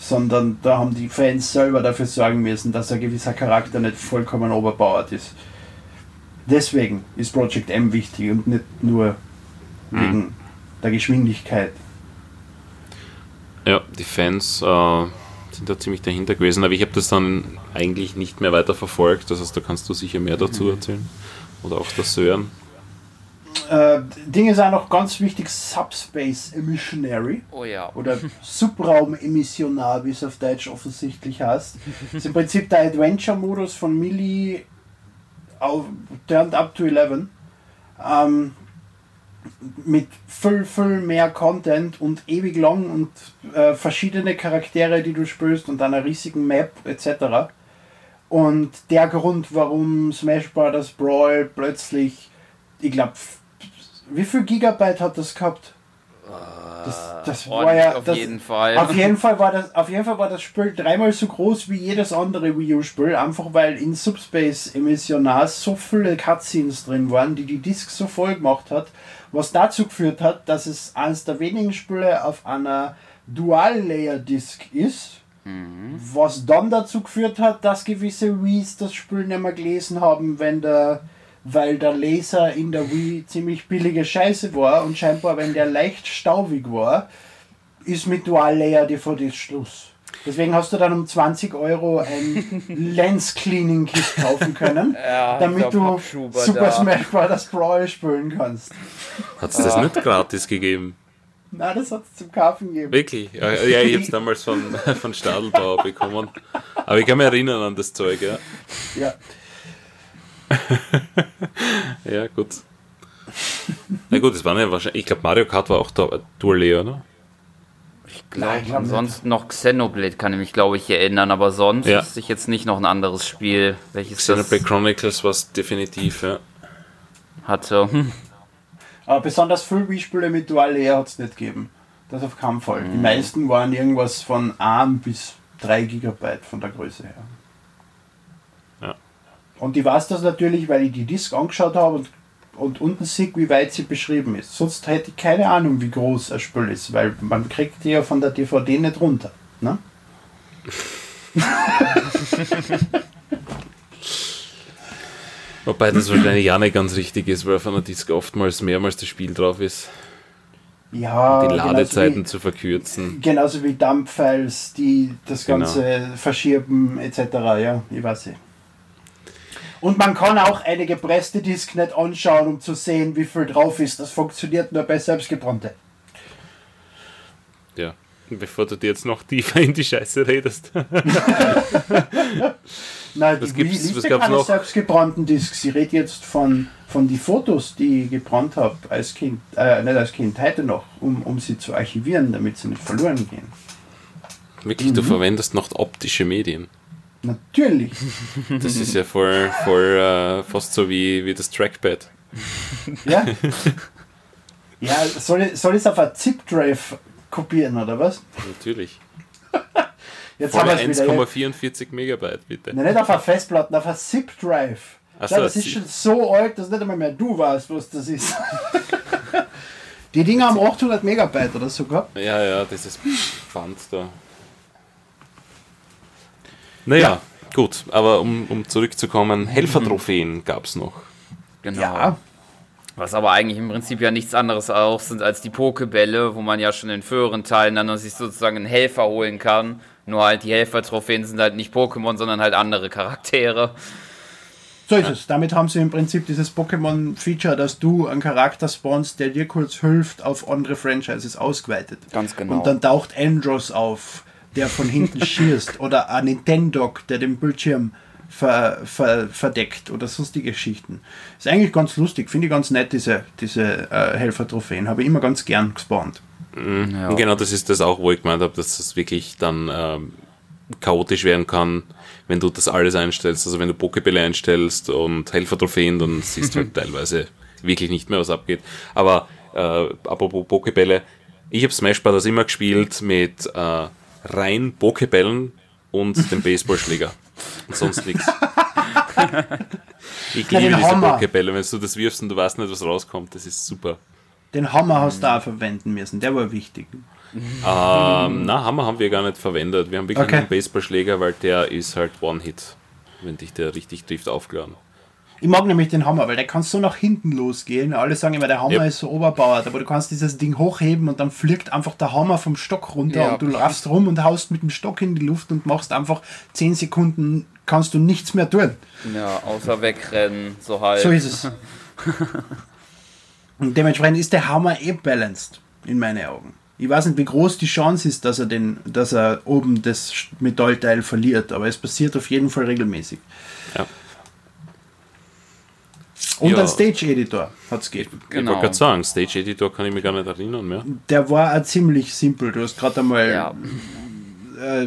sondern da haben die Fans selber dafür sorgen müssen, dass ein gewisser Charakter nicht vollkommen overpowered ist. Deswegen ist Project M wichtig und nicht nur wegen der Geschwindigkeit. Ja, die Fans äh, sind da ziemlich dahinter gewesen, aber ich habe das dann eigentlich nicht mehr weiter verfolgt. Das heißt, da kannst du sicher mehr dazu erzählen. Oder auch das Sören. Äh, Ding ist auch noch ganz wichtig, Subspace Emissionary Oh ja. oder [laughs] Subraumemissionar, wie es auf Deutsch offensichtlich heißt. ist im Prinzip der Adventure-Modus von Milli auf, turned up to 11. Ähm, mit viel, viel mehr Content und ewig lang und äh, verschiedene Charaktere, die du spielst und einer riesigen Map etc. Und der Grund, warum Smash Bros. Brawl plötzlich, ich glaube, wie viel Gigabyte hat das gehabt? Das, das war ja auf das, jeden Fall. Auf jeden Fall war das, auf jeden Fall war das Spiel dreimal so groß wie jedes andere Wii U Spiel, einfach weil in Subspace Emissionars so viele Cutscenes drin waren, die die Disc so voll gemacht hat, was dazu geführt hat, dass es eines der wenigen Spiele auf einer Dual Layer Disc ist. Mhm. Was dann dazu geführt hat, dass gewisse Wii's das Spiel nicht mehr gelesen haben, wenn der weil der Laser in der Wii ziemlich billige Scheiße war und scheinbar, wenn der leicht staubig war, ist mit Dual Layer DVD Schluss. Deswegen hast du dann um 20 Euro ein [laughs] Lens Cleaning Kit kaufen können, [laughs] ja, damit du Super da. Smash Bros. Brawl spielen kannst. Hat es das nicht gratis gegeben? Nein, das hat es zum Kaufen gegeben. Wirklich? Ja, ja ich habe es damals von, [laughs] von Stadelbauer bekommen. Aber ich kann mich erinnern an das Zeug, ja. Ja. [laughs] ja, gut. Na gut, es war ja wahrscheinlich. Ich glaube, Mario Kart war auch da, Dual Layer, oder? Ich glaube, glaub ansonsten noch Xenoblade kann ich mich, glaube ich, erinnern, aber sonst ja. wüsste ich jetzt nicht noch ein anderes Spiel, welches Xenoblade Chronicles war es definitiv, ja. Hatte. [laughs] Aber besonders viele Wii-Spiele mit Dual Layer hat es nicht gegeben. Das auf keinen Fall. Mhm. Die meisten waren irgendwas von 1 bis 3 Gigabyte von der Größe her. Und ich weiß das natürlich, weil ich die Disc angeschaut habe und, und unten sehe, wie weit sie beschrieben ist. Sonst hätte ich keine Ahnung, wie groß ein Spiel ist, weil man kriegt die ja von der DVD nicht runter. Ne? [laughs] Wobei das wahrscheinlich ja nicht ganz richtig ist, weil auf einer Disc oftmals mehrmals das Spiel drauf ist. Ja, die Ladezeiten wie, zu verkürzen. Genauso wie Dump-Files, die das genau. Ganze genau. verschieben etc. Ja, ich weiß nicht. Und man kann auch eine gepresste Disk nicht anschauen, um zu sehen, wie viel drauf ist. Das funktioniert nur bei selbstgebrannte. Ja, bevor du dir jetzt noch tiefer in die Scheiße redest. [laughs] Nein, was die gibt's, was keine noch? selbstgebrannten Discs. Ich rede jetzt von, von den Fotos, die ich gebrannt habe als Kind, äh, nicht als Kind, heute noch, um, um sie zu archivieren, damit sie nicht verloren gehen. Wirklich, mhm. du verwendest noch optische Medien. Natürlich. [laughs] Das ist ja voll, voll uh, fast so wie, wie das Trackpad. Ja. [laughs] Ja, soll ich, soll ich es auf ein Zip-Drive kopieren, oder was? Natürlich. [laughs] Jetzt Voll 1,44 Megabyte, bitte. Nein, nicht auf einer Festplatte, auf einer Zip-Drive. So, das ist schon so alt, dass nicht einmal mehr du weißt, was das ist. Die Dinger haben 800 Megabyte oder so gehabt. Ja, ja, dieses Band da. Naja, ja. gut, aber um, um zurückzukommen, Helfertrophäen mhm. gab es noch. Genau. Ja. Was aber eigentlich im Prinzip ja nichts anderes auch sind als die Pokebälle, wo man ja schon in früheren Teilen dann sich sozusagen einen Helfer holen kann. Nur halt die Helfertrophäen sind halt nicht Pokémon, sondern halt andere Charaktere. So ist ja. es. Damit haben sie im Prinzip dieses Pokémon-Feature, dass du einen Charakter spawnst, der dir kurz hilft, auf andere Franchises ausgeweitet. Ganz genau. Und dann taucht Andros auf der von hinten schießt oder ein Nintendo, der den Bildschirm ver, ver, verdeckt oder sonstige Geschichten. Ist eigentlich ganz lustig, finde ich ganz nett, diese, diese äh, Helfer-Trophäen. Habe ich immer ganz gern gespawnt. Mhm, ja. Genau, das ist das auch, wo ich gemeint habe, dass das wirklich dann ähm, chaotisch werden kann, wenn du das alles einstellst. Also wenn du Pokebälle einstellst und Helfer-Trophäen, dann siehst du halt [laughs] teilweise wirklich nicht mehr, was abgeht. Aber äh, apropos Pokebälle, ich habe Smash Bros. immer gespielt mit äh, rein Pokebällen und den Baseballschläger. Und sonst nichts. [laughs] Ich liebe diese Pokebälle. Wenn du das wirfst und du weißt nicht, was rauskommt, das ist super. Den Hammer hast du auch verwenden müssen, der war wichtig. Ähm, na, Hammer haben wir gar nicht verwendet. Wir haben wirklich okay. einen Baseballschläger, weil der ist halt One-Hit. Wenn dich der richtig trifft, aufgeladen. Ich mag nämlich den Hammer, weil der kann so nach hinten losgehen. Alle sagen immer, der Hammer yep. ist so oberbauert, aber du kannst dieses Ding hochheben und dann fliegt einfach der Hammer vom Stock runter ja. und du laufst rum und haust mit dem Stock in die Luft und machst einfach 10 Sekunden, kannst du nichts mehr tun. Ja, außer wegrennen, so halt. So ist es. [laughs] und dementsprechend ist der Hammer eh balanced, in meinen Augen. Ich weiß nicht, wie groß die Chance ist, dass er, den, dass er oben das Metallteil verliert, aber es passiert auf jeden Fall regelmäßig. Ja. Und Ja. ein Stage-Editor hat es gegeben. Ich Genau. wollte gerade sagen, Stage Editor kann ich mich gar nicht erinnern mehr. Der war auch ziemlich simpel. Du hast gerade einmal Ja, äh,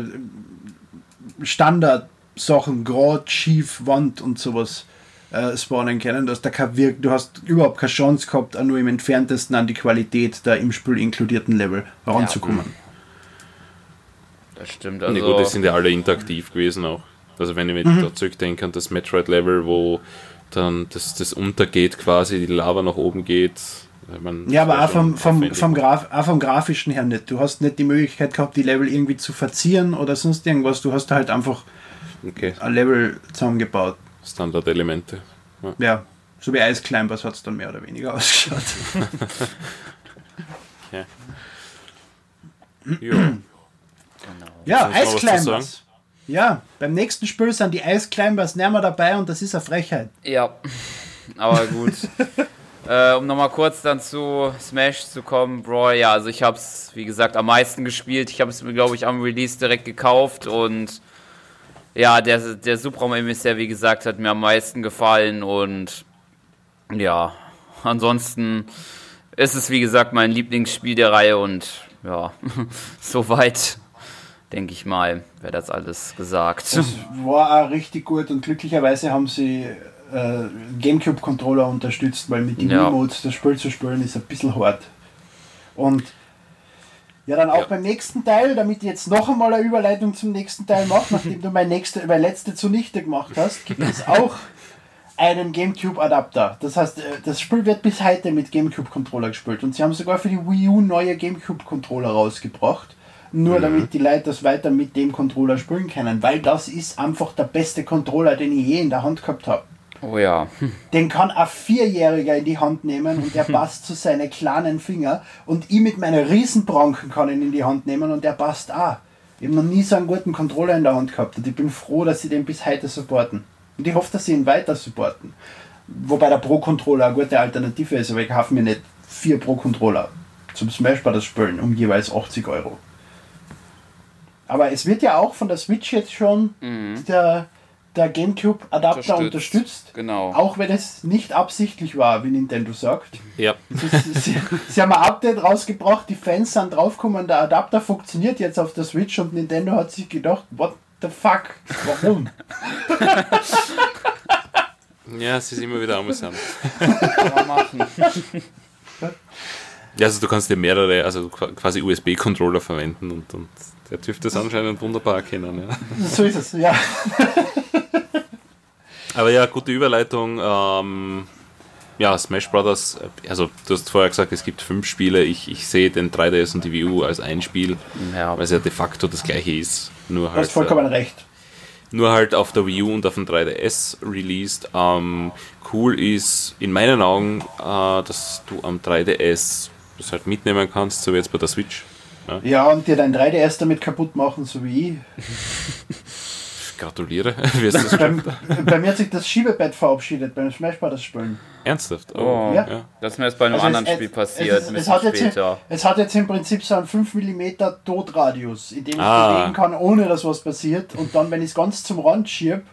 Standard-Sachen, gerade schief, Wand und sowas äh, spawnen können. Du hast, da kein Wirk du hast überhaupt keine Chance gehabt, auch nur im entferntesten an die Qualität der im Spiel inkludierten Level heranzukommen. das stimmt. Also, gut, die sind ja alle interaktiv gewesen auch. Also wenn ich mir da zurückdenke an das Metroid-Level, wo dann das, das untergeht quasi, die Lava nach oben geht. Ja, aber auch vom, vom, vom, Graf, auch vom Grafischen her nicht. Du hast nicht die Möglichkeit gehabt, die Level irgendwie zu verzieren oder sonst irgendwas. Du hast halt einfach Okay, ein Level zusammengebaut. Standardelemente. Ja. Ja, so wie Ice Climbers hat es dann mehr oder weniger [laughs] ausgeschaut. [laughs] Ja. Ja, du noch Ice Climbers. Ja, beim nächsten Spiel sind die Ice Climbers näher dabei und das ist eine Frechheit. Ja, aber gut. [laughs] äh, um nochmal kurz dann zu Smash zu kommen, Brawl, ja, also ich habe es, wie gesagt, am meisten gespielt. Ich habe es mir, glaube ich, am Release direkt gekauft und ja, der, der Subraum-Emissär, wie gesagt, hat mir am meisten gefallen und ja, ansonsten ist es, wie gesagt, mein Lieblingsspiel der Reihe und ja, [laughs] soweit, denke ich mal, wäre das alles gesagt. Das war auch richtig gut und glücklicherweise haben sie äh, Gamecube-Controller unterstützt, weil mit den Ja. Emotes das Spiel zu spielen ist ein bisschen hart. Und ja, dann auch Ja. beim nächsten Teil, damit ich jetzt noch einmal eine Überleitung zum nächsten Teil mache, nachdem du meine, nächste, meine letzte zunichte gemacht hast, gibt es auch einen GameCube-Adapter. Das heißt, äh, das Spiel wird bis heute mit GameCube-Controller gespielt. Und sie haben sogar für die Wii U neue GameCube-Controller rausgebracht. Nur damit die Leute das weiter mit dem Controller spielen können. Weil das ist einfach der beste Controller, den ich je in der Hand gehabt habe. Oh ja. Den kann ein Vierjähriger in die Hand nehmen und der [laughs] passt zu seinen kleinen Finger. Und ich mit meinen Riesenbranchen kann ihn in die Hand nehmen und der passt auch. Ich habe noch nie so einen guten Controller in der Hand gehabt und ich bin froh, dass sie den bis heute supporten. Und ich hoffe, dass sie ihn weiter supporten. Wobei der Pro-Controller eine gute Alternative ist, aber ich kaufe mir nicht vier Pro-Controller zum Smash Bros. spielen um jeweils 80 Euro. Aber es wird ja auch von der Switch jetzt schon der, der GameCube-Adapter Unterstützt. unterstützt. Genau. Auch wenn es nicht absichtlich war, wie Nintendo sagt. ja. Das, sie, sie haben ein Update rausgebracht, die Fans sind draufgekommen, der Adapter funktioniert jetzt auf der Switch und Nintendo hat sich gedacht, what the fuck, warum? ja, es ist immer wieder amüsant. Machen. Ja, also du kannst dir mehrere, also qu- quasi USB-Controller verwenden und, und der dürfte es anscheinend wunderbar erkennen. Ja. So ist es, ja. Aber ja, gute Überleitung. Ähm, ja, Smash Brothers, also du hast vorher gesagt, es gibt fünf Spiele. Ich, ich sehe den 3DS und die Wii U als ein Spiel, Ja, weil es ja de facto das gleiche ist. Nur Du halt, hast vollkommen recht. äh, nur halt auf der Wii U und auf dem 3DS released. Ähm, cool ist in meinen Augen, äh, dass du am 3DS das halt mitnehmen kannst, so wie jetzt bei der Switch. Ja, und dir dein 3DS damit kaputt machen, so wie ich. [laughs] Gratuliere, [laughs] geschafft? bei mir hat sich das Schiebebett verabschiedet beim Smash Bros. Spielen. Ernsthaft? Oh, Ja. ja. Das ist mir jetzt bei einem Also es- anderen es- Spiel es passiert, es, bisschen hat jetzt, später. es hat jetzt im Prinzip so einen 5 mm Todradius, in dem ich Ah. bewegen kann, ohne dass was passiert. Und dann, wenn ich es ganz zum Rand schieb,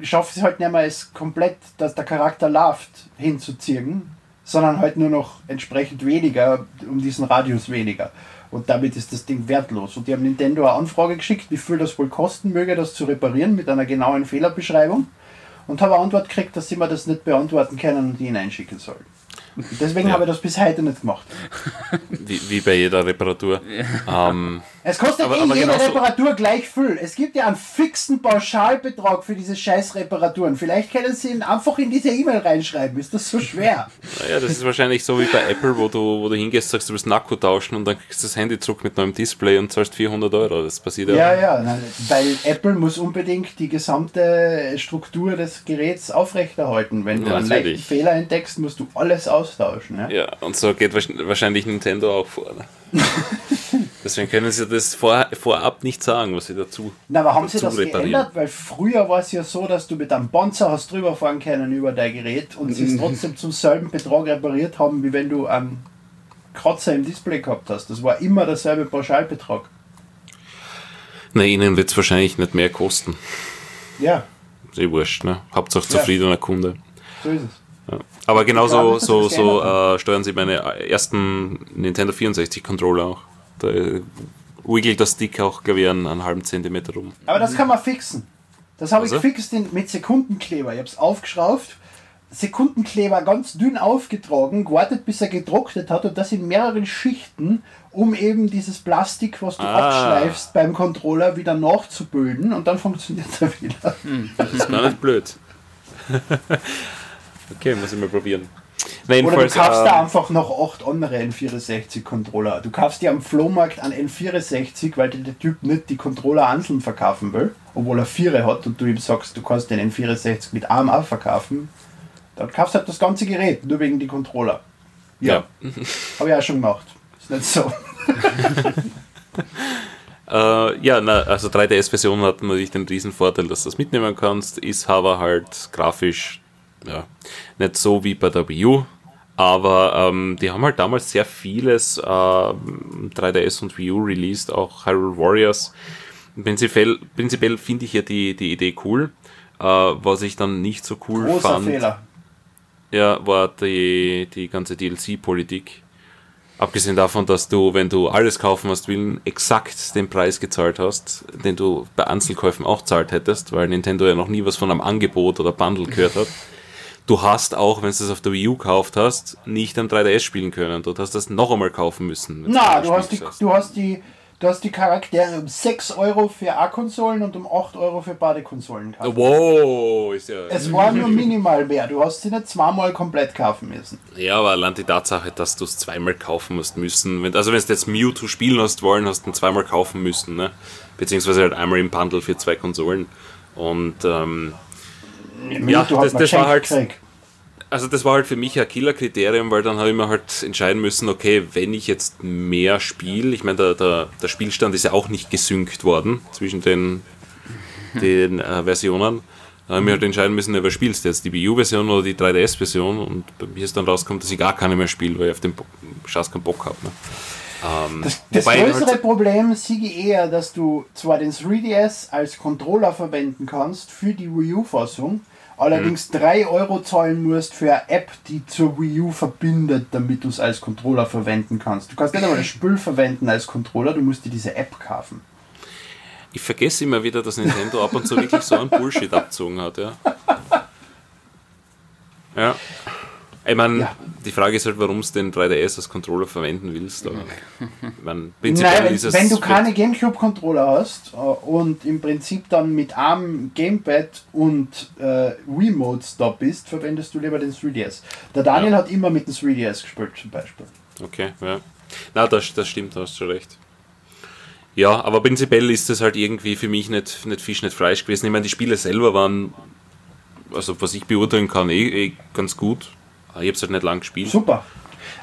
schaffe ich es halt nicht mehr, es komplett, dass der Charakter läuft, hinzuziehen, sondern halt nur noch entsprechend weniger, um diesen Radius weniger. Und damit ist das Ding wertlos. Und die haben Nintendo eine Anfrage geschickt, wie viel das wohl kosten möge, das zu reparieren, mit einer genauen Fehlerbeschreibung. Und habe eine Antwort gekriegt, dass sie mir das nicht beantworten können und die hineinschicken sollen. Deswegen Ja. habe ich das bis heute nicht gemacht. Wie, wie bei jeder Reparatur. Ähm, Es kostet Aber- eh aber jede genauso- Reparatur gleich viel. Es gibt ja einen fixen Pauschalbetrag für diese scheiß Reparaturen. Vielleicht können Sie ihn einfach in diese E-Mail reinschreiben. Ist das so schwer? [laughs] naja, das ist wahrscheinlich so wie bei Apple, wo du, wo du hingehst, sagst, du willst einen Akku tauschen und dann kriegst du das Handy zurück mit neuem Display und zahlst 400 Euro. Das passiert ja. ja, ja. nein, Weil Apple muss unbedingt die gesamte Struktur des Geräts aufrechterhalten. Wenn du Ja, einen leichten. Fehler entdeckst, musst du alles austauschen. Ja? Ja, und so geht wahrsch- wahrscheinlich Nintendo auch vor. Ne? [laughs] Deswegen können sie das vor, vorab nicht sagen, was sie dazu. Na, aber haben sie das reparieren. geändert? Weil früher war es ja so, dass du mit einem Bonzer hast drüber fahren können über dein Gerät und sie es trotzdem zum selben Betrag repariert haben, wie wenn du einen Kratzer im Display gehabt hast. Das war immer derselbe Pauschalbetrag. Na, ihnen wird es wahrscheinlich nicht mehr kosten. Ja, Ist eh wurscht, ne? Hauptsache Ja. zufriedener Kunde. so ist es. Ja. Aber genauso so, das so äh, steuern sie meine ersten Nintendo 64 Controller auch. Da wiggelt der Stick auch, glaube ich, einen, einen halben Zentimeter rum. Aber das kann man fixen. Das habe ich Also? gefixt in, mit Sekundenkleber. Ich habe es aufgeschraubt, Sekundenkleber ganz dünn aufgetragen, gewartet, bis er getrocknet hat und das in mehreren Schichten, um eben dieses Plastik, was du Ah. abschleifst beim Controller, wieder nachzubilden und dann funktioniert er wieder. Das ist gar nicht blöd. [laughs] okay, muss ich mal probieren. Na, Oder du kaufst ähm, da einfach noch acht andere N64-Controller. Du kaufst dir am Flohmarkt einen N64, weil dir der Typ nicht die Controller einzeln verkaufen will, obwohl er vier hat und du ihm sagst, du kannst den N64 mit einem auch verkaufen. Dann kaufst du halt das ganze Gerät, nur wegen die Controller. Ja, ja. [laughs] habe ich auch schon gemacht. Ist nicht so. [laughs] Äh, ja, na, also 3DS-Version hat natürlich den riesen Vorteil, dass du das mitnehmen kannst, ist aber halt grafisch ja, nicht so wie bei der Wii U, aber ähm, die haben halt damals sehr vieles äh, 3DS und Wii U released, auch Hyrule Warriors. Prinzipiell, prinzipiell finde ich ja die, die Idee cool. Äh, was ich dann nicht so cool Großer fand, Fehler. ja, war die, die ganze DLC-Politik. Abgesehen davon, dass du, wenn du alles kaufen hast willen, exakt den Preis gezahlt hast, den du bei Einzelkäufen auch zahlt hättest, weil Nintendo ja noch nie was von einem Angebot oder Bundle gehört hat. Du hast auch, wenn du es auf der Wii U gekauft hast, nicht am 3DS spielen können. Du hast das noch einmal kaufen müssen. Na, du hast, die, du, hast die, du hast die Charaktere um 6 Euro für A-Konsolen und um 8 Euro für Badekonsolen gekauft. Wow, ist ja. Es war nur minimal mehr. Du hast sie nicht zweimal komplett kaufen müssen. Ja, aber allein die Tatsache, dass du es zweimal kaufen musst müssen. Wenn, also wenn du jetzt Mewtwo spielen hast wollen, hast du ihn zweimal kaufen müssen, ne? Beziehungsweise halt einmal im Bundle für zwei Konsolen. Und ähm, Ja, das- das war halt- gekriegt. also das war halt für mich ein Killerkriterium, weil dann habe ich mir halt entscheiden müssen, okay, wenn ich jetzt mehr spiele, ich meine, der, der, der Spielstand ist ja auch nicht gesynkt worden zwischen den, den äh, Versionen. Da habe ich mir halt entscheiden müssen, wer spielst du jetzt, die Wii U-Version oder die 3DS-Version? Und bei mir ist dann rausgekommen, dass ich gar keine mehr spiele, weil ich auf den Bo Scheiß keinen Bock habe. Ne? Ähm, Das, das wobei größere halt- Problem ich eher, dass du zwar den 3DS als Controller verwenden kannst für die Wii U-Fassung, allerdings Mhm. 3 Euro zahlen musst für eine App, die zur Wii U verbindet, damit du es als Controller verwenden kannst. Du kannst nicht einmal das Spiel verwenden als Controller, du musst dir diese App kaufen. Ich vergesse immer wieder, dass Nintendo ab und zu wirklich so einen Bullshit abgezogen hat, ja. Ja. Ich meine, Ja. die Frage ist halt, warum du den 3DS als Controller verwenden willst. Aber, ich mein, prinzipiell Nein, wenn, wenn du keine Gamecube-Controller hast äh, und im Prinzip dann mit einem Gamepad und äh, Remotes da bist, verwendest du lieber den 3DS. Der Daniel Ja. hat immer mit dem 3DS gespielt zum Beispiel. Okay, ja. Na, das, das stimmt, hast du schon recht. Ja, aber prinzipiell ist das halt irgendwie für mich nicht, nicht Fisch, nicht Fleisch gewesen. Ich meine, die Spiele selber waren, also was ich beurteilen kann, eh, eh ganz gut. Aber Ich habe es halt nicht lang gespielt. Super.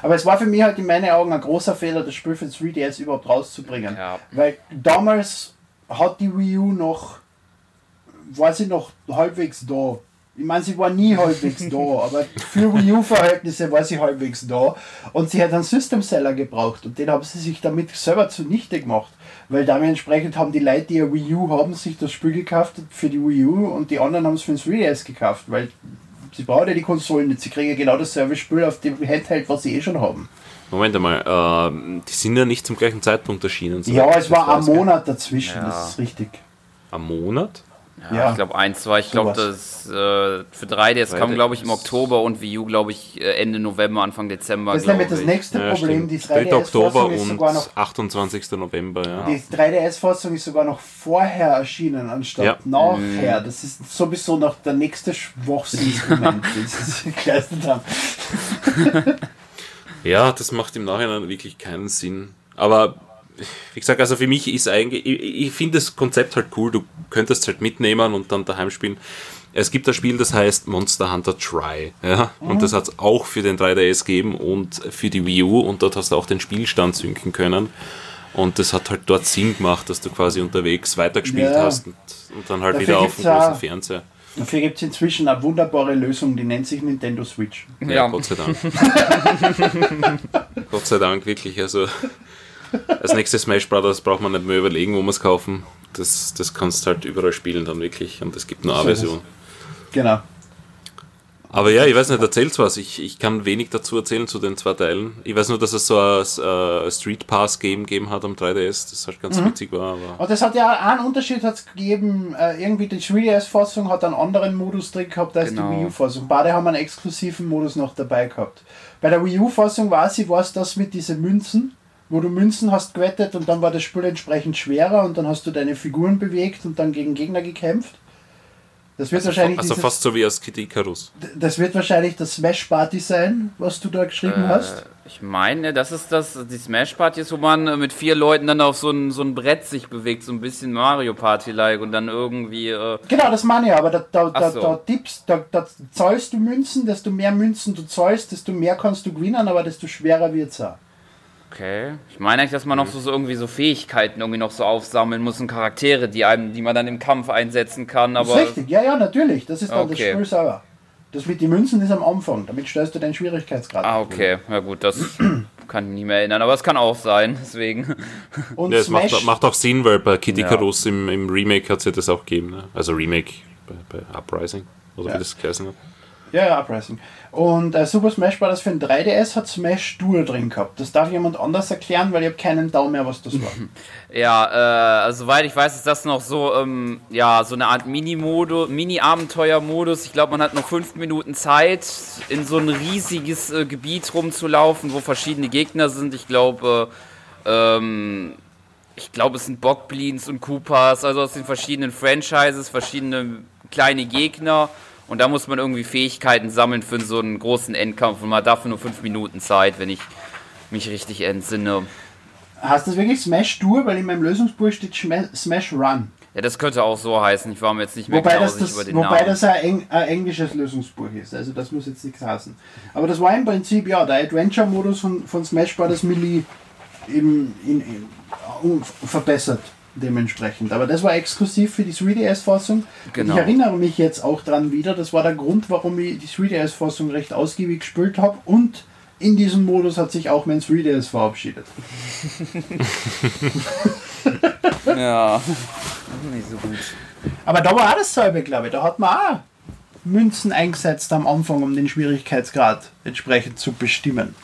Aber es war für mich halt in meinen Augen ein großer Fehler, das Spiel für 3DS überhaupt rauszubringen. Ja. Weil damals hat die Wii U noch, war sie noch halbwegs da. Ich meine, sie war nie halbwegs da, [laughs] aber für Wii U-Verhältnisse war sie halbwegs da. Und sie hat einen System Seller gebraucht und den haben sie sich damit selber zunichte gemacht. Weil dementsprechend haben die Leute, die eine Wii U haben, sich das Spiel gekauft für die Wii U und die anderen haben es für den 3DS gekauft, weil sie brauchen ja die Konsolen nicht. Sie kriegen ja genau dasselbe Spiel auf dem Handheld, was sie eh schon haben. Moment einmal, ähm, die sind ja nicht zum gleichen Zeitpunkt erschienen. Ja, soweit es war das ein? Monat dazwischen, Ja. das ist richtig. Am Monat? Ja, Ja. ich glaube eins, zwei. Ich glaube, das äh, für 3DS kam, 3DS. glaube ich, im Oktober und Wii U, glaube ich, äh, Ende November, Anfang Dezember. Das ist nämlich das nächste Ja, Problem. stimmt. Die 3. Oktober 3DS-Fassung ist, sogar und noch- 28. November, ja. die 3DS-Fassung ist sogar noch vorher erschienen, anstatt Ja. nachher. Das ist sowieso noch der nächste Schwachsinnsmoment, [laughs] den sie sich geleistet haben. Ja, das macht im Nachhinein wirklich keinen Sinn. Aber wie gesagt, also für mich ist eigentlich, ich, ich finde das Konzept halt cool. Du könntest halt mitnehmen und dann daheim spielen. Es gibt ein Spiel, das heißt Monster Hunter Try. Ja? Und das hat es auch für den 3DS gegeben und für die Wii U. Und dort hast du auch den Spielstand synken können. Und das hat halt dort Sinn gemacht, dass du quasi unterwegs weitergespielt Ja. hast und, und dann halt Dafür wieder auf dem großen Fernseher. Dafür gibt es inzwischen eine wunderbare Lösung, die nennt sich Nintendo Switch. Ja, Ja. Gott sei Dank. [laughs] Gott sei Dank, wirklich. Also, als nächstes Smash Brothers braucht man nicht mehr überlegen, wo man es kaufen. Das, das kannst du halt überall spielen dann wirklich. Und es gibt nur eine. Version. Genau. Aber ja, ich weiß nicht, erzähl's was. Ich, ich kann wenig dazu erzählen zu den zwei Teilen. Ich weiß nur, dass es so ein, ein Street Pass Game gegeben hat am 3DS, das halt ganz mhm. witzig war. Aber und das hat ja einen Unterschied hat's gegeben. Äh, irgendwie die 3DS-Fassung hat einen anderen Modus drin gehabt als genau. die Wii U-Fassung. Beide haben einen exklusiven Modus noch dabei gehabt. Bei der Wii U-Fassung war sie, war es das mit diesen Münzen, wo du Münzen hast gewettet und dann war das Spiel entsprechend schwerer und dann hast du deine Figuren bewegt und dann gegen Gegner gekämpft. Das wird also, wahrscheinlich also dieses, fast so wie aus Kid Icarus. Das wird wahrscheinlich das Smash Party sein, was du da geschrieben äh, hast. Ich meine, das ist das, die Smash Party ist, wo man mit vier Leuten dann auf so ein, so ein Brett sich bewegt, so ein bisschen Mario Party-like und dann irgendwie. Äh genau, das meine ich, aber da, da, da, so. da, tippst, da, da zahlst du Münzen, desto mehr Münzen du zahlst, desto mehr kannst du gewinnen, aber desto schwerer wird es auch. Okay. Ich meine eigentlich, dass man noch so, so, irgendwie so Fähigkeiten irgendwie noch so aufsammeln muss und Charaktere, die einem, die man dann im Kampf einsetzen kann. Aber das ist richtig, ja, ja, natürlich. Das ist dann okay. das Spiel selber. Das mit den Münzen ist am Anfang, damit stellst du deinen Schwierigkeitsgrad. Ah, okay. Ja gut, das [clears throat] kann ich nicht mehr erinnern, aber es kann auch sein, [laughs] deswegen. Und ja, es macht, macht, auch Sinn, weil bei Kid Icarus ja. im, im Remake hat es ja das auch gegeben. Ne? Also Remake bei, bei Uprising, oder ja. wie das geheißen hat. Ja, ja, Uprising. Und äh, Super Smash Bros. für ein 3DS hat Smash Duel drin gehabt. Das darf jemand anders erklären, weil ich habe keinen Daumen mehr, was das war. [laughs] ja, äh, also, soweit ich weiß, ist das noch so, ähm, ja, so eine Art Mini-Abenteuer-Modus. ich glaube, man hat noch fünf Minuten Zeit, in so ein riesiges äh, Gebiet rumzulaufen, wo verschiedene Gegner sind. Ich glaube, äh, ähm, ich glaube, es sind Bockblins und Koopas, also aus den verschiedenen Franchises, verschiedene kleine Gegner. Und da muss man irgendwie Fähigkeiten sammeln für so einen großen Endkampf. Und man darf nur fünf Minuten Zeit, wenn ich mich richtig entsinne. Hast du das wirklich Smash Tour? Weil in meinem Lösungsbuch steht Smash Run. Ja, das könnte auch so heißen. Ich war mir jetzt nicht mehr wobei genau das, das, über den Wobei Namen. das ein, Eng, ein, englisches Lösungsbuch ist. Also das muss jetzt nichts heißen. Aber das war im Prinzip ja der Adventure-Modus von, von Smash Bros. Melee eben in, in, in, verbessert dementsprechend. Aber das war exklusiv für die 3DS-Fassung. Genau. Ich erinnere mich jetzt auch dran wieder, das war der Grund, warum ich die 3DS-Fassung recht ausgiebig gespielt habe und in diesem Modus hat sich auch mein 3DS verabschiedet. [laughs] ja, nicht so gut. Aber da war auch dasselbe, glaube ich. Da hat man auch Münzen eingesetzt am Anfang, um den Schwierigkeitsgrad entsprechend zu bestimmen.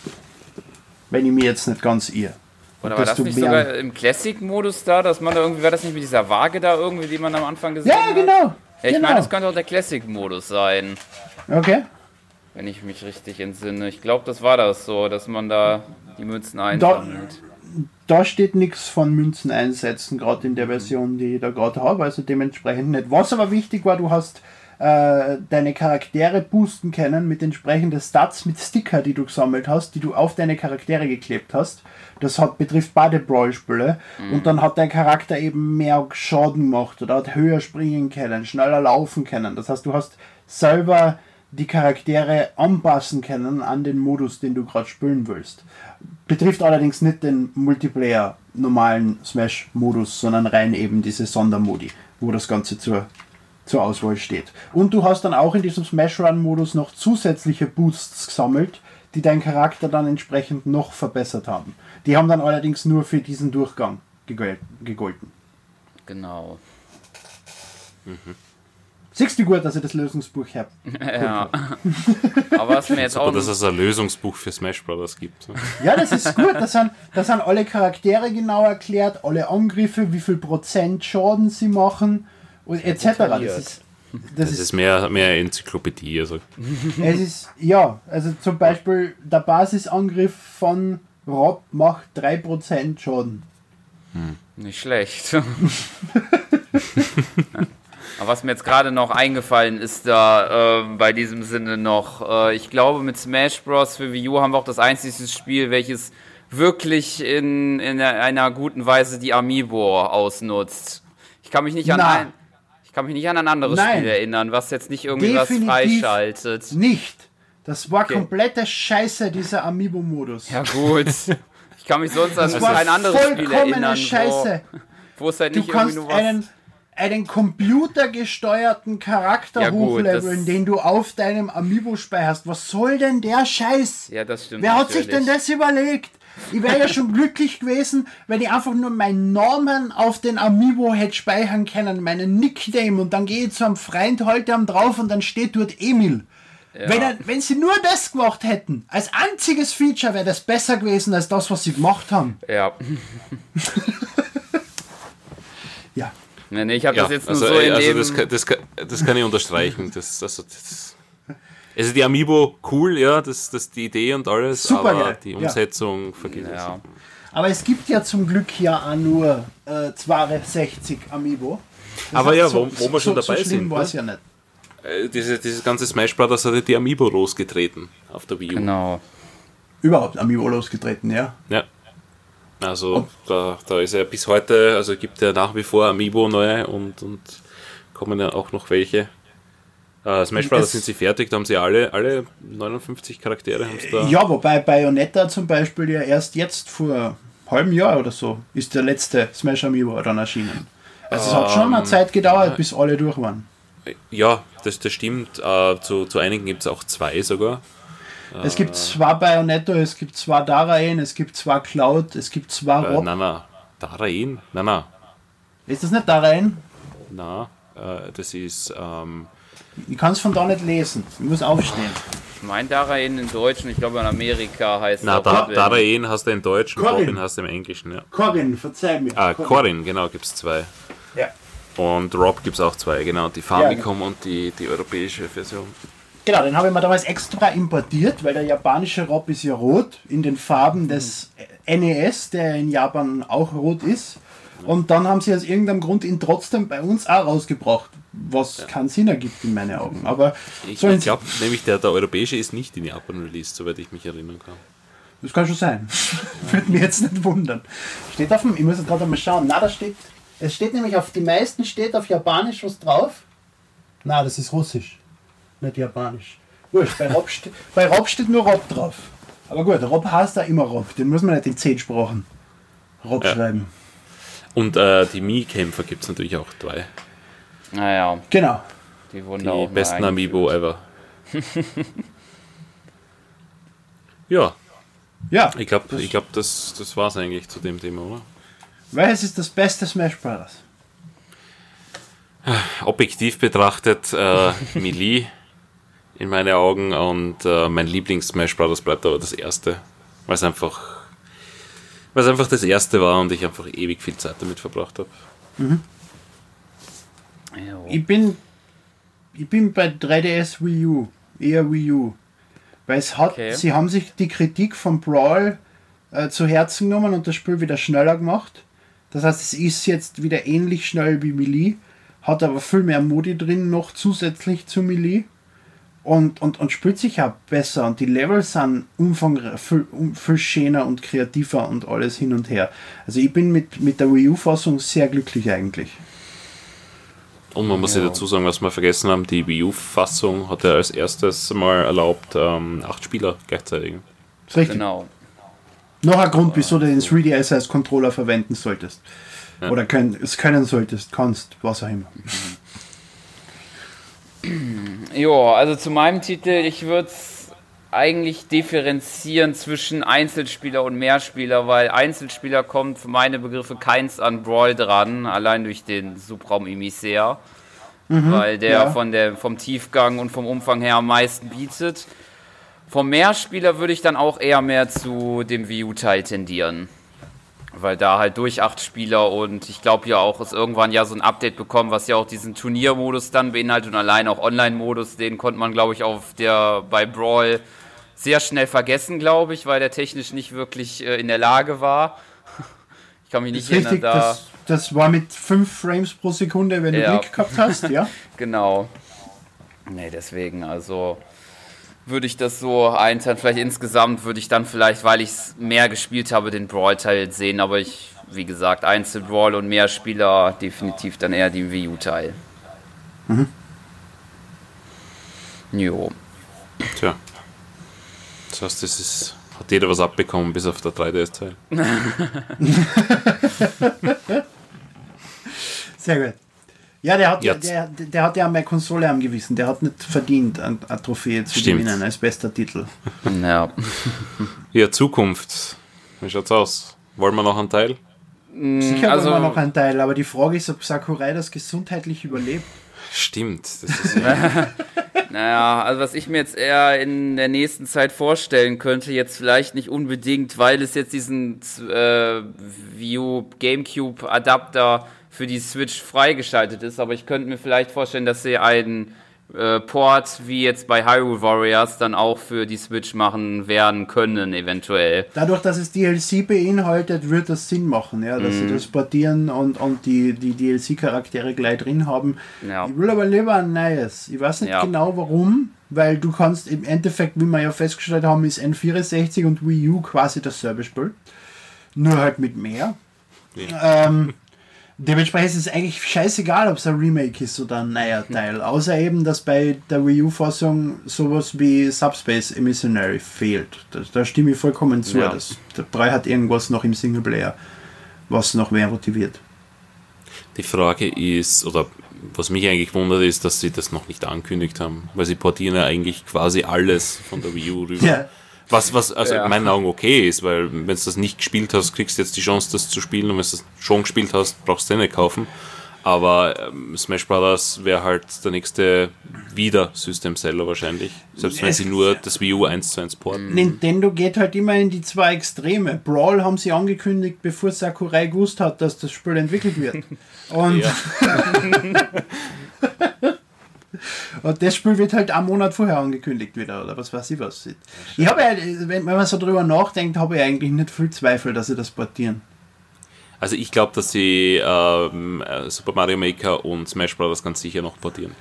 Wenn ich mir jetzt nicht ganz irre. Oder war das nicht sogar im Classic-Modus da, dass man da irgendwie, war das nicht mit dieser Waage da irgendwie, die man am Anfang gesehen hat? Ja, genau. Ja, ich genau. meine, das könnte auch der Classic-Modus sein. Okay. Wenn ich mich richtig entsinne. Ich glaube, das war das so, dass man da die Münzen einsammelt. Da, da steht nichts von Münzen einsetzen, gerade in der Version, die ich da gerade habe, also dementsprechend nicht. Was aber wichtig war, du hast äh, deine Charaktere boosten können mit entsprechenden Stats, mit Sticker, die du gesammelt hast, die du auf deine Charaktere geklebt hast. Das hat, betrifft beide Brawl-Spiele. Mhm. Und dann hat dein Charakter eben mehr Schaden gemacht oder hat höher springen können, schneller laufen können. Das heißt, du hast selber die Charaktere anpassen können an den Modus, den du gerade spielen willst. Betrifft allerdings nicht den Multiplayer normalen Smash-Modus, sondern rein eben diese Sondermodi, wo das Ganze zur zur Auswahl steht. Und du hast dann auch in diesem Smash Run Modus noch zusätzliche Boosts gesammelt, die deinen Charakter dann entsprechend noch verbessert haben. Die haben dann allerdings nur für diesen Durchgang gegolten. Genau. Mhm. Siehst du gut, dass ich das Lösungsbuch habe? [laughs] Ja. Aber was mir jetzt auch. dass es ein Lösungsbuch für Smash Brothers gibt. Ja, das ist gut. Da sind, da sind alle Charaktere genau erklärt, alle Angriffe, wie viel Prozent Schaden sie machen und etc. Das ist, das, das ist, ist, mehr, mehr Enzyklopädie. Also. [laughs] Es ist, ja, also zum Beispiel der Basisangriff von Rob macht 3% Schaden. Hm. Nicht schlecht. [laughs] Aber was mir jetzt gerade noch eingefallen ist, da äh, bei diesem Sinne noch, äh, ich glaube mit Smash Bros. für Wii U haben wir auch das einzige Spiel, welches wirklich in, in einer guten Weise die Amiibo ausnutzt. Ich kann mich nicht an ein, kann mich nicht an ein anderes Nein. Spiel erinnern, was jetzt nicht irgendwie was freischaltet. Nicht. Das war okay. komplette Scheiße, dieser Amiibo-Modus. Ja, gut. Ich kann mich sonst an ein anderes Spiel erinnern. Scheiße. Wo, es halt du nicht kannst irgendwie nur was einen, einen computergesteuerten Charakter ja, hochleveln, den du auf deinem Amiibo speicherst. Was soll denn der Scheiß? Ja, das stimmt. Wer natürlich. hat sich denn das überlegt? Ich wäre ja schon glücklich gewesen, wenn ich einfach nur meinen Namen auf den Amiibo hätte speichern können, meinen Nickname und dann gehe ich zu einem Freund heute am drauf und dann steht dort Emil. Ja. Wenn, er, wenn sie nur das gemacht hätten, als einziges Feature wäre das besser gewesen als das, was sie gemacht haben. Ja. [laughs] Ja. Nee, nee, ich habe Ja, das jetzt also, nur so in also das, kann- das, kann- das kann ich unterstreichen. Das, also, das, also die Amiibo cool, ja, das, das die Idee und alles, Super aber geil, die ja. Umsetzung vergiss es. ja. Aber es gibt ja zum Glück ja auch nur äh, 62 Amiibo. Das Aber heißt, ja, so, wo, wo wir schon so, dabei so sind. war es Ne? ja nicht. Äh, Diese, dieses ganze Smash Brothers hat ja die Amiibo losgetreten auf der Wii U. Genau. Überhaupt Amiibo losgetreten, ja. Ja. Also da, da ist ja bis heute, also gibt ja nach wie vor Amiibo neue und, und kommen ja auch noch welche. Äh, Smash Brothers Es- sind sie fertig, da haben sie alle, alle 59 Charaktere. Ja, wobei Bayonetta zum Beispiel ja erst jetzt vor einem halben Jahr oder so ist der letzte Smash Amiibo dann erschienen. Also es hat schon eine Zeit gedauert, bis alle durch waren. Ja, das, das stimmt. Äh, zu, zu einigen gibt es auch zwei sogar. Es gibt zwei Bayonetta, es gibt zwei Daraen, es gibt zwei Cloud, es gibt zwei Äh, Rob. na, na. Darain? Na, na. Ist das nicht Daraen? Na, äh, das ist. Ähm, Ich kann es von da nicht lesen. Ich muss aufstehen. Ich meine Darain in Deutsch und ich glaube in Amerika heißt na, auch da. Darain hast du im Deutschen, Corin. Robin hast du im Englischen. Ja. Corin, verzeih mir. Ah, Corin, genau, gibt es zwei. Ja. Und Rob gibt es auch zwei, genau. Die Famicom und die, die europäische Version. Genau, den habe ich mir damals extra importiert, weil der japanische Rob ist ja rot in den Farben des NES, der in Japan auch rot ist. Und dann haben sie aus irgendeinem Grund ihn trotzdem bei uns auch rausgebracht, was keinen Sinn ergibt in meinen Augen. Aber Ich, ich glaube nämlich, der, der europäische ist nicht in Japan released, soweit ich mich erinnern kann. das kann schon sein. [laughs] Würde mich jetzt nicht wundern. Steht auf dem, ich muss jetzt gerade mal schauen. Na, da steht, es steht nämlich auf die meisten steht auf Japanisch was drauf. Na, das ist Russisch, nicht Japanisch. Wurscht, bei Rob, ste [laughs] bei Rob steht nur Rob drauf. Aber gut, Rob heißt da immer Rob. Den muss man nicht in zehn Sprachen Rob Ja. schreiben. Und äh, die Mii-Kämpfer gibt es natürlich auch zwei. Naja, Genau. die wurden Die da auch besten Amiibo ever. [laughs] ja, Ja, ich glaube, ich glaub, das, das war es eigentlich zu dem Thema, oder? welches ist das beste Smash Brothers? Objektiv betrachtet, äh, [laughs] Melee in meinen Augen und äh, mein Lieblings-Smash Brothers bleibt aber das erste, weil es einfach, weil es einfach das erste war und ich einfach ewig viel Zeit damit verbracht habe. Jo. Ich bin, ich bin bei 3DS Wii U, eher Wii U. Weil es hat, Okay. sie haben sich die Kritik von Brawl äh, zu Herzen genommen und das Spiel wieder schneller gemacht. Das heißt, es ist jetzt wieder ähnlich schnell wie Melee, hat aber viel mehr Modi drin noch zusätzlich zu Melee und, und, und spielt sich auch besser und die Levels sind umfangreich, viel, viel schöner und kreativer und alles hin und her. Also ich bin mit, mit der Wii U-Fassung sehr glücklich eigentlich. Und man muss ja Ja. dazu sagen, was wir vergessen haben, die Wii U-Fassung hat ja als erstes mal erlaubt, ähm, acht Spieler gleichzeitig. Richtig. Genau. Noch ein Grund, wieso du den 3DS als Controller verwenden solltest. Oder können, es können solltest, kannst, was auch immer. Jo, also zu meinem Titel, ich würde es eigentlich differenzieren zwischen Einzelspieler und Mehrspieler, weil Einzelspieler kommt für meine Begriffe keins an Brawl dran, allein durch den Subraum Emissär, weil der ja. von der vom Tiefgang und vom Umfang her am meisten bietet. Vom Mehrspieler würde ich dann auch eher mehr zu dem Wii U-Teil tendieren. Weil da halt durch acht Spieler und ich glaube ja auch, es irgendwann ja so ein Update bekommen, was ja auch diesen Turniermodus dann beinhaltet und allein auch Online-Modus, den konnte man, glaube ich, auf der bei Brawl sehr schnell vergessen, glaube ich, weil der technisch nicht wirklich äh, in der Lage war. [laughs] Ich kann mich nicht ist erinnern, richtig, da. das, das war mit 5 Frames pro Sekunde, wenn du Ja. Glück gehabt hast, ja? [laughs] Genau. Nee, deswegen, also würde ich das so einteilen. Vielleicht insgesamt würde ich dann vielleicht, weil ich es mehr gespielt habe, den Brawl-Teil sehen. Aber ich, wie gesagt, Einzel-Brawl und mehr Spieler definitiv dann eher den Wii U-Teil. Jo. Tja. Das heißt, das ist, hat jeder was abbekommen, bis auf der 3DS-Teil. [laughs] [laughs] Sehr gut. Ja, der hat, ja, Jetzt. der, der hat ja meine Konsole am Gewissen. Der hat nicht verdient, eine, eine Trophäe zu Stimmt. gewinnen als bester Titel. Ja. [laughs] Ja, Zukunft. Wie schaut's aus? Wollen wir noch einen Teil? Sicher also- wollen wir noch einen Teil, aber die Frage ist, ob Sakurai das gesundheitlich überlebt. Stimmt. Das ist ja [laughs] Naja, also was ich mir jetzt eher in der nächsten Zeit vorstellen könnte, jetzt vielleicht nicht unbedingt, weil es jetzt diesen äh, View GameCube Adapter für die Switch freigeschaltet ist, aber ich könnte mir vielleicht vorstellen, dass sie einen äh, Port wie jetzt bei Hyrule Warriors dann auch für die Switch machen werden können, eventuell. Dadurch, dass es DLC beinhaltet, wird das Sinn machen, ja, dass Mhm. sie das portieren und, und die, die DLC-Charaktere gleich drin haben. Ja. Ich will aber lieber ein neues. Ich weiß nicht Ja. genau warum, weil du kannst im Endeffekt, wie wir ja festgestellt haben, ist N64 und Wii U quasi dasselbe Spiel. Nur halt mit mehr. Ähm, [laughs] dementsprechend ist es eigentlich scheißegal, ob es ein Remake ist oder ein neuer Teil. Außer eben, dass bei der Wii U-Fassung sowas wie Subspace Emissionary fehlt. Da, da stimme ich vollkommen zu. Ja. Das, der Brei hat irgendwas noch im Singleplayer, was noch mehr motiviert. Die Frage ist, oder was mich eigentlich wundert, ist, dass sie das noch nicht angekündigt haben, weil sie portieren ja eigentlich quasi alles von der Wii U rüber. Ja. Was, was also Ja. in meinen Augen okay ist, weil wenn du das nicht gespielt hast, kriegst du jetzt die Chance, das zu spielen und wenn du das schon gespielt hast, brauchst du den nicht kaufen. Aber ähm, Smash Brothers wäre halt der nächste wieder System Seller wahrscheinlich. Selbst wenn Es- sie nur das Wii U 1 zu 1 porten. Nintendo geht halt immer in die zwei Extreme. Brawl haben sie angekündigt, bevor Sakurai gewusst hat, dass das Spiel entwickelt wird. [laughs] Und, Ja. [laughs] [laughs] und das Spiel wird halt einen Monat vorher angekündigt wieder, oder was weiß ich was. Ich habe ja, wenn man so drüber nachdenkt, habe ich eigentlich nicht viel Zweifel, dass sie das portieren. Also ich glaube, dass sie ähm, äh, Super Mario Maker und Smash Brothers ganz sicher noch portieren.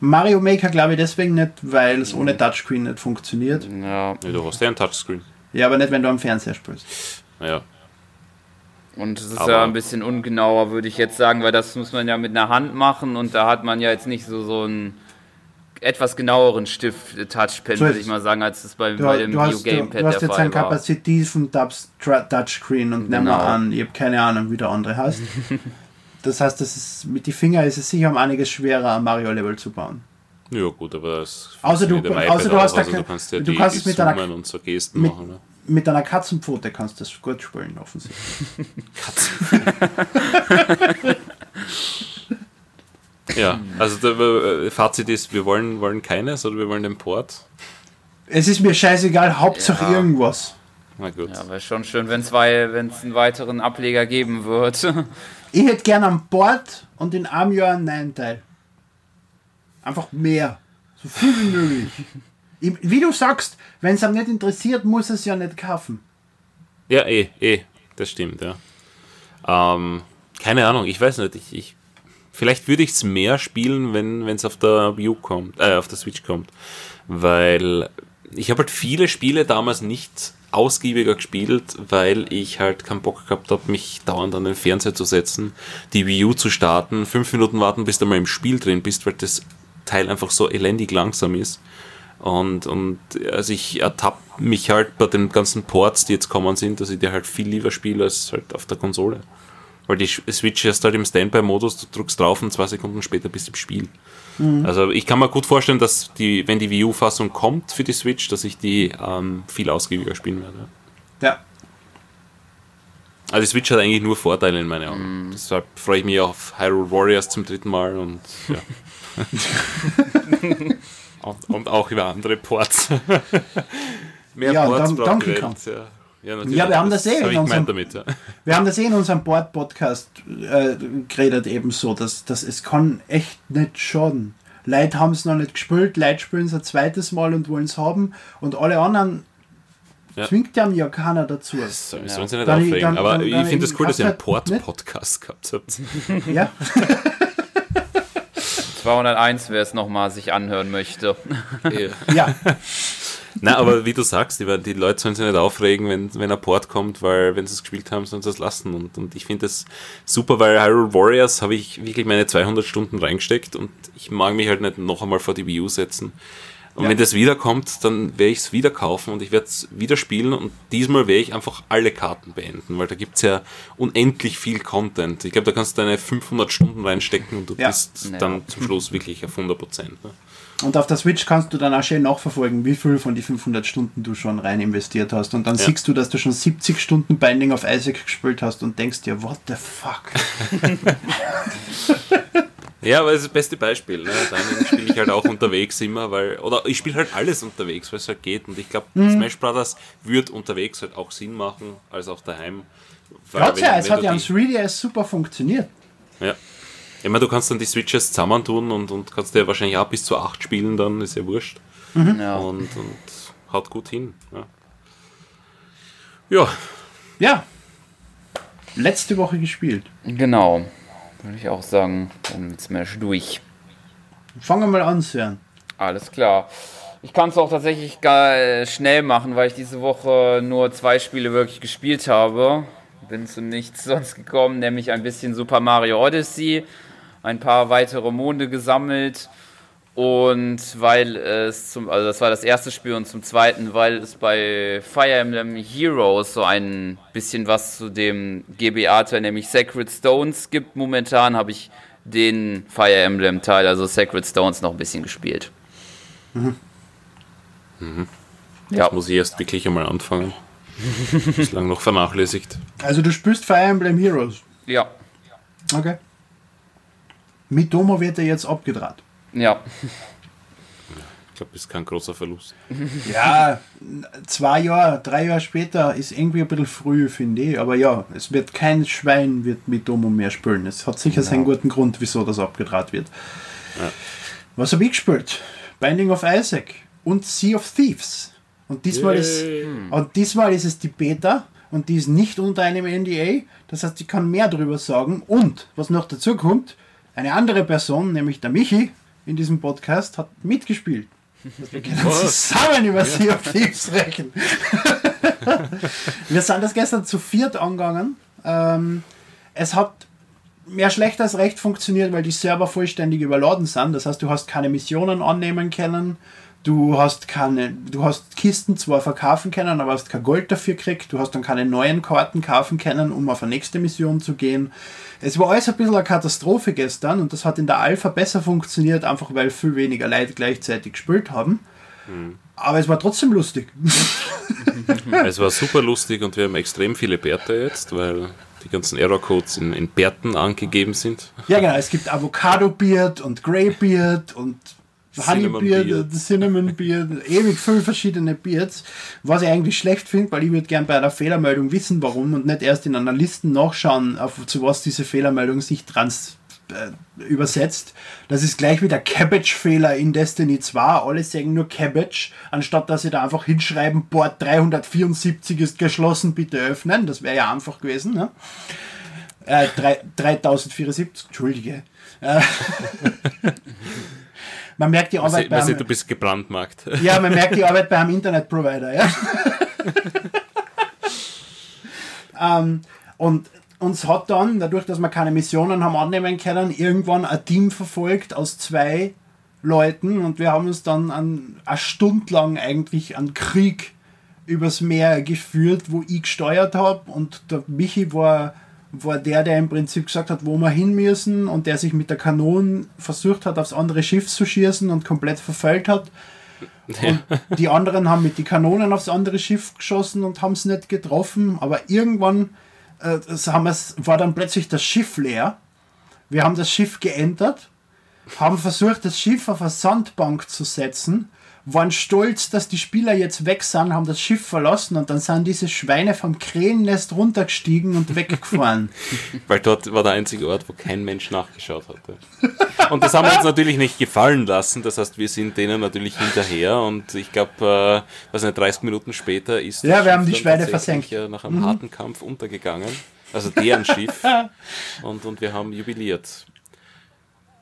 Mario Maker glaube ich deswegen nicht, weil es ohne Touchscreen nicht funktioniert. Ja, Ja, du hast ja einen Touchscreen. Ja, aber nicht, wenn du am Fernseher spielst. Naja. Und es ist Aber- ja ein bisschen ungenauer, würde ich jetzt sagen, weil das muss man ja mit einer Hand machen und da hat man ja jetzt nicht so, so einen etwas genaueren Stift, äh, So würde ich mal sagen, als es bei, Du, bei dem du, Video hast, du, Gamepad du hast jetzt einen war. kapazitiven Touchscreen und nimm mal Genau. an, ich habe keine Ahnung, wie der andere heißt. [laughs] das heißt, das ist, mit den Fingern ist es sicher um einiges schwerer, ein Mario-Level zu bauen. Ja gut, aber das Außer du- außer du hast auch. da also du kannst ja du die, kannst die es mit einer- und so Gesten mit- machen. Ne? Mit einer Katzenpfote kannst du das gut spielen, offensichtlich. [laughs] Ja, also der äh, Fazit ist, wir wollen, wollen keines oder wir wollen den Port. Es ist mir scheißegal, Hauptsache Ja. irgendwas. Na gut. Ja, wäre schon schön, wenn es einen weiteren Ableger geben wird. [laughs] Ich hätte gern an Bord und in einem Jahr einen neuen Teil. Einfach mehr. So viel wie möglich. [laughs] Wie du sagst, wenn es einem nicht interessiert, muss es ja nicht kaufen. Ja, eh, eh, das stimmt, ja. Ähm, keine Ahnung, ich weiß nicht, ich, ich vielleicht würde ich es mehr spielen, wenn es auf der View kommt, äh, auf der Switch kommt, weil ich habe halt viele Spiele damals nicht ausgiebiger gespielt, weil ich halt keinen Bock gehabt habe, mich dauernd an den Fernseher zu setzen, die Wii U zu starten, fünf Minuten warten, bis du mal im Spiel drin bist, weil das Teil einfach so elendig langsam ist. Und, und also ich ertappe mich halt bei den ganzen Ports, die jetzt kommen sind, dass ich die halt viel lieber spiele als halt auf der Konsole. Weil die Switch ist halt im Standby-Modus, du drückst drauf und zwei Sekunden später bist du im Spiel. Also ich kann mir gut vorstellen, dass die, wenn die Wii U-Fassung kommt für die Switch, dass ich die ähm, viel ausgiebiger spielen werde. Ja. Also die Switch hat eigentlich nur Vorteile in meinen Augen. Deshalb freue ich mich auf Hyrule Warriors zum dritten Mal und ja. [laughs] [laughs] und, und auch über andere Ports. [laughs] Mehr Ja, Ports die Kong. Welt. Ja. Ja, wir haben das eh hab in ich unserem- damit, ja. [laughs] Wir haben das eh in unserem Board-Podcast äh, geredet, eben so, dass, dass es kann echt nicht schaden. Leute haben es noch nicht gespielt, Leute spielen es ein zweites Mal und wollen es haben und alle anderen Ja. zwingt ja ja keiner dazu. So, sollen sie nicht Dann- aufregen. dann- Aber dann- ich dann finde es cool, dass ihr einen halt Port-Podcast gehabt habt. Ja, [laughs] 201, wer es nochmal sich anhören möchte. [laughs] ja. Nein, aber wie du sagst, die, die Leute sollen sich nicht aufregen, wenn, wenn ein Port kommt, weil wenn sie es gespielt haben, sollen sie es lassen. Und, und ich finde das super, weil Hyrule Warriors habe ich wirklich meine 200 Stunden reingesteckt und ich mag mich halt nicht noch einmal vor die Wii U setzen. Und Ja. wenn das wiederkommt, dann werde ich es wieder kaufen und ich werde es wieder spielen und diesmal werde ich einfach alle Karten beenden, weil da gibt es ja unendlich viel Content. Ich glaube, da kannst du deine 500 Stunden reinstecken und du Ja. bist Ja. dann zum Schluss wirklich auf 100 Prozent. Ne? Und auf der Switch kannst du dann auch schön nachverfolgen, wie viel von die 500 Stunden du schon rein investiert hast. Und dann Ja. siehst du, dass du schon 70 Stunden Binding of Isaac gespielt hast und denkst dir, what the fuck? Ja, aber das ist das beste Beispiel. Ne? Dining spiele ich halt auch unterwegs immer, weil, oder ich spiele halt alles unterwegs, weil es halt geht. Und ich glaube, Mhm. Smash Brothers wird unterwegs halt auch Sinn machen, als auch daheim. Weil wenn- ja, es hat ja am die- 3DS super funktioniert. Ja. Ich meine, du kannst dann die Switches zusammentun und, und kannst ja wahrscheinlich auch bis zu acht spielen, dann ist ja wurscht. Ja. Und, und haut gut hin. Ja. ja, Ja. Letzte Woche gespielt. Genau. Würde ich auch sagen, dann mit Smash durch. Fangen wir mal an, Sven. Alles klar. Ich kann es auch tatsächlich gar schnell machen, weil ich diese Woche nur zwei Spiele wirklich gespielt habe. Bin zu nichts sonst gekommen, nämlich ein bisschen Super Mario Odyssey, ein paar weitere Monde gesammelt und weil es zum, also das war das erste Spiel und zum zweiten, weil es bei Fire Emblem Heroes so ein bisschen was zu dem GBA-Teil, nämlich Sacred Stones gibt momentan, habe ich den Fire Emblem Teil, also Sacred Stones, noch ein bisschen gespielt. Ja, muss ich erst wirklich einmal anfangen. [laughs] Bislang noch vernachlässigt. Also du spielst Fire Emblem Heroes. ja, Okay. Mitomo wird er jetzt abgedraht. ja. Ich glaube, das ist kein großer Verlust. [laughs] Ja, zwei Jahre, drei Jahre später ist irgendwie ein bisschen früh, finde ich. Aber ja, es wird kein Schwein wird Mitomo mehr spielen. Es hat sicher seinen guten Grund, wieso das abgedraht wird. Was habe ich gespielt? Binding of Isaac und Sea of Thieves. Und diesmal, ist, und diesmal ist es die Beta und die ist nicht unter einem NDA. Das heißt, ich kann mehr darüber sagen. Und was noch dazu kommt, eine andere Person, nämlich der Michi in diesem Podcast, hat mitgespielt. Wir können zusammen über Sea of Thieves rechnen. Wir sind das gestern zu viert angegangen. Ähm, es hat mehr schlecht als recht funktioniert, weil die Server vollständig überladen sind. Das heißt, du hast keine Missionen annehmen können. Du hast keine, du hast Kisten zwar verkaufen können, aber hast kein Gold dafür gekriegt. Du hast dann keine neuen Karten kaufen können, um auf eine nächste Mission zu gehen. Es war alles ein bisschen eine Katastrophe gestern und das hat in der Alpha besser funktioniert, einfach weil viel weniger Leute gleichzeitig gespielt haben. Aber es war trotzdem lustig. [laughs] Es war super lustig und wir haben extrem viele Bärte jetzt, weil die ganzen Error-Codes in, in Bärten angegeben sind. Ja, genau. Es gibt Avocado Beard und Grey Beard und Honey Beard, und Cinnamon Beard, ewig viele verschiedene Beards, was ich eigentlich schlecht finde, weil ich würde gern bei einer Fehlermeldung wissen, warum und nicht erst in einer Liste nachschauen, auf zu was diese Fehlermeldung sich trans äh, übersetzt. Das ist gleich wie der Cabbage-Fehler in Destiny 2. Alle sagen nur Cabbage, anstatt dass sie da einfach hinschreiben, Port 374 ist geschlossen, bitte öffnen. Das wäre ja einfach gewesen. Ne? Äh, drei- 3074, Entschuldige. Äh, [laughs] man merkt die Arbeit weiß ich, du bist gebrandmarkt. [laughs] ja, man merkt die Arbeit bei einem Internetprovider, ja. [laughs] ähm, und uns hat dann, dadurch, dass wir keine Missionen haben annehmen können, irgendwann ein Team verfolgt aus zwei Leuten und wir haben uns dann an, eine Stunde lang eigentlich an Krieg übers Meer geführt, wo ich gesteuert habe und der Michi war, war der, der im Prinzip gesagt hat, wo wir hin müssen und der sich mit der Kanone versucht hat, aufs andere Schiff zu schießen und komplett verfehlt hat. Und die anderen haben mit die Kanonen aufs andere Schiff geschossen und haben es nicht getroffen, aber irgendwann äh, war dann plötzlich das Schiff leer. Wir haben das Schiff geentert, haben versucht, das Schiff auf eine Sandbank zu setzen, waren stolz, dass die Spieler jetzt weg sind, haben das Schiff verlassen und dann sind diese Schweine vom Krähennest runtergestiegen und weggefahren. [laughs] Weil dort war der einzige Ort, wo kein Mensch nachgeschaut hatte. Und das haben wir uns natürlich nicht gefallen lassen. Das heißt, wir sind denen natürlich hinterher und ich glaube, äh, was nicht, 30 Minuten später ist Ja, wir haben die Schweine versenkt. Mhm. äh, nach einem harten Kampf untergegangen. Also deren Schiff. [laughs] Und, und wir haben jubiliert.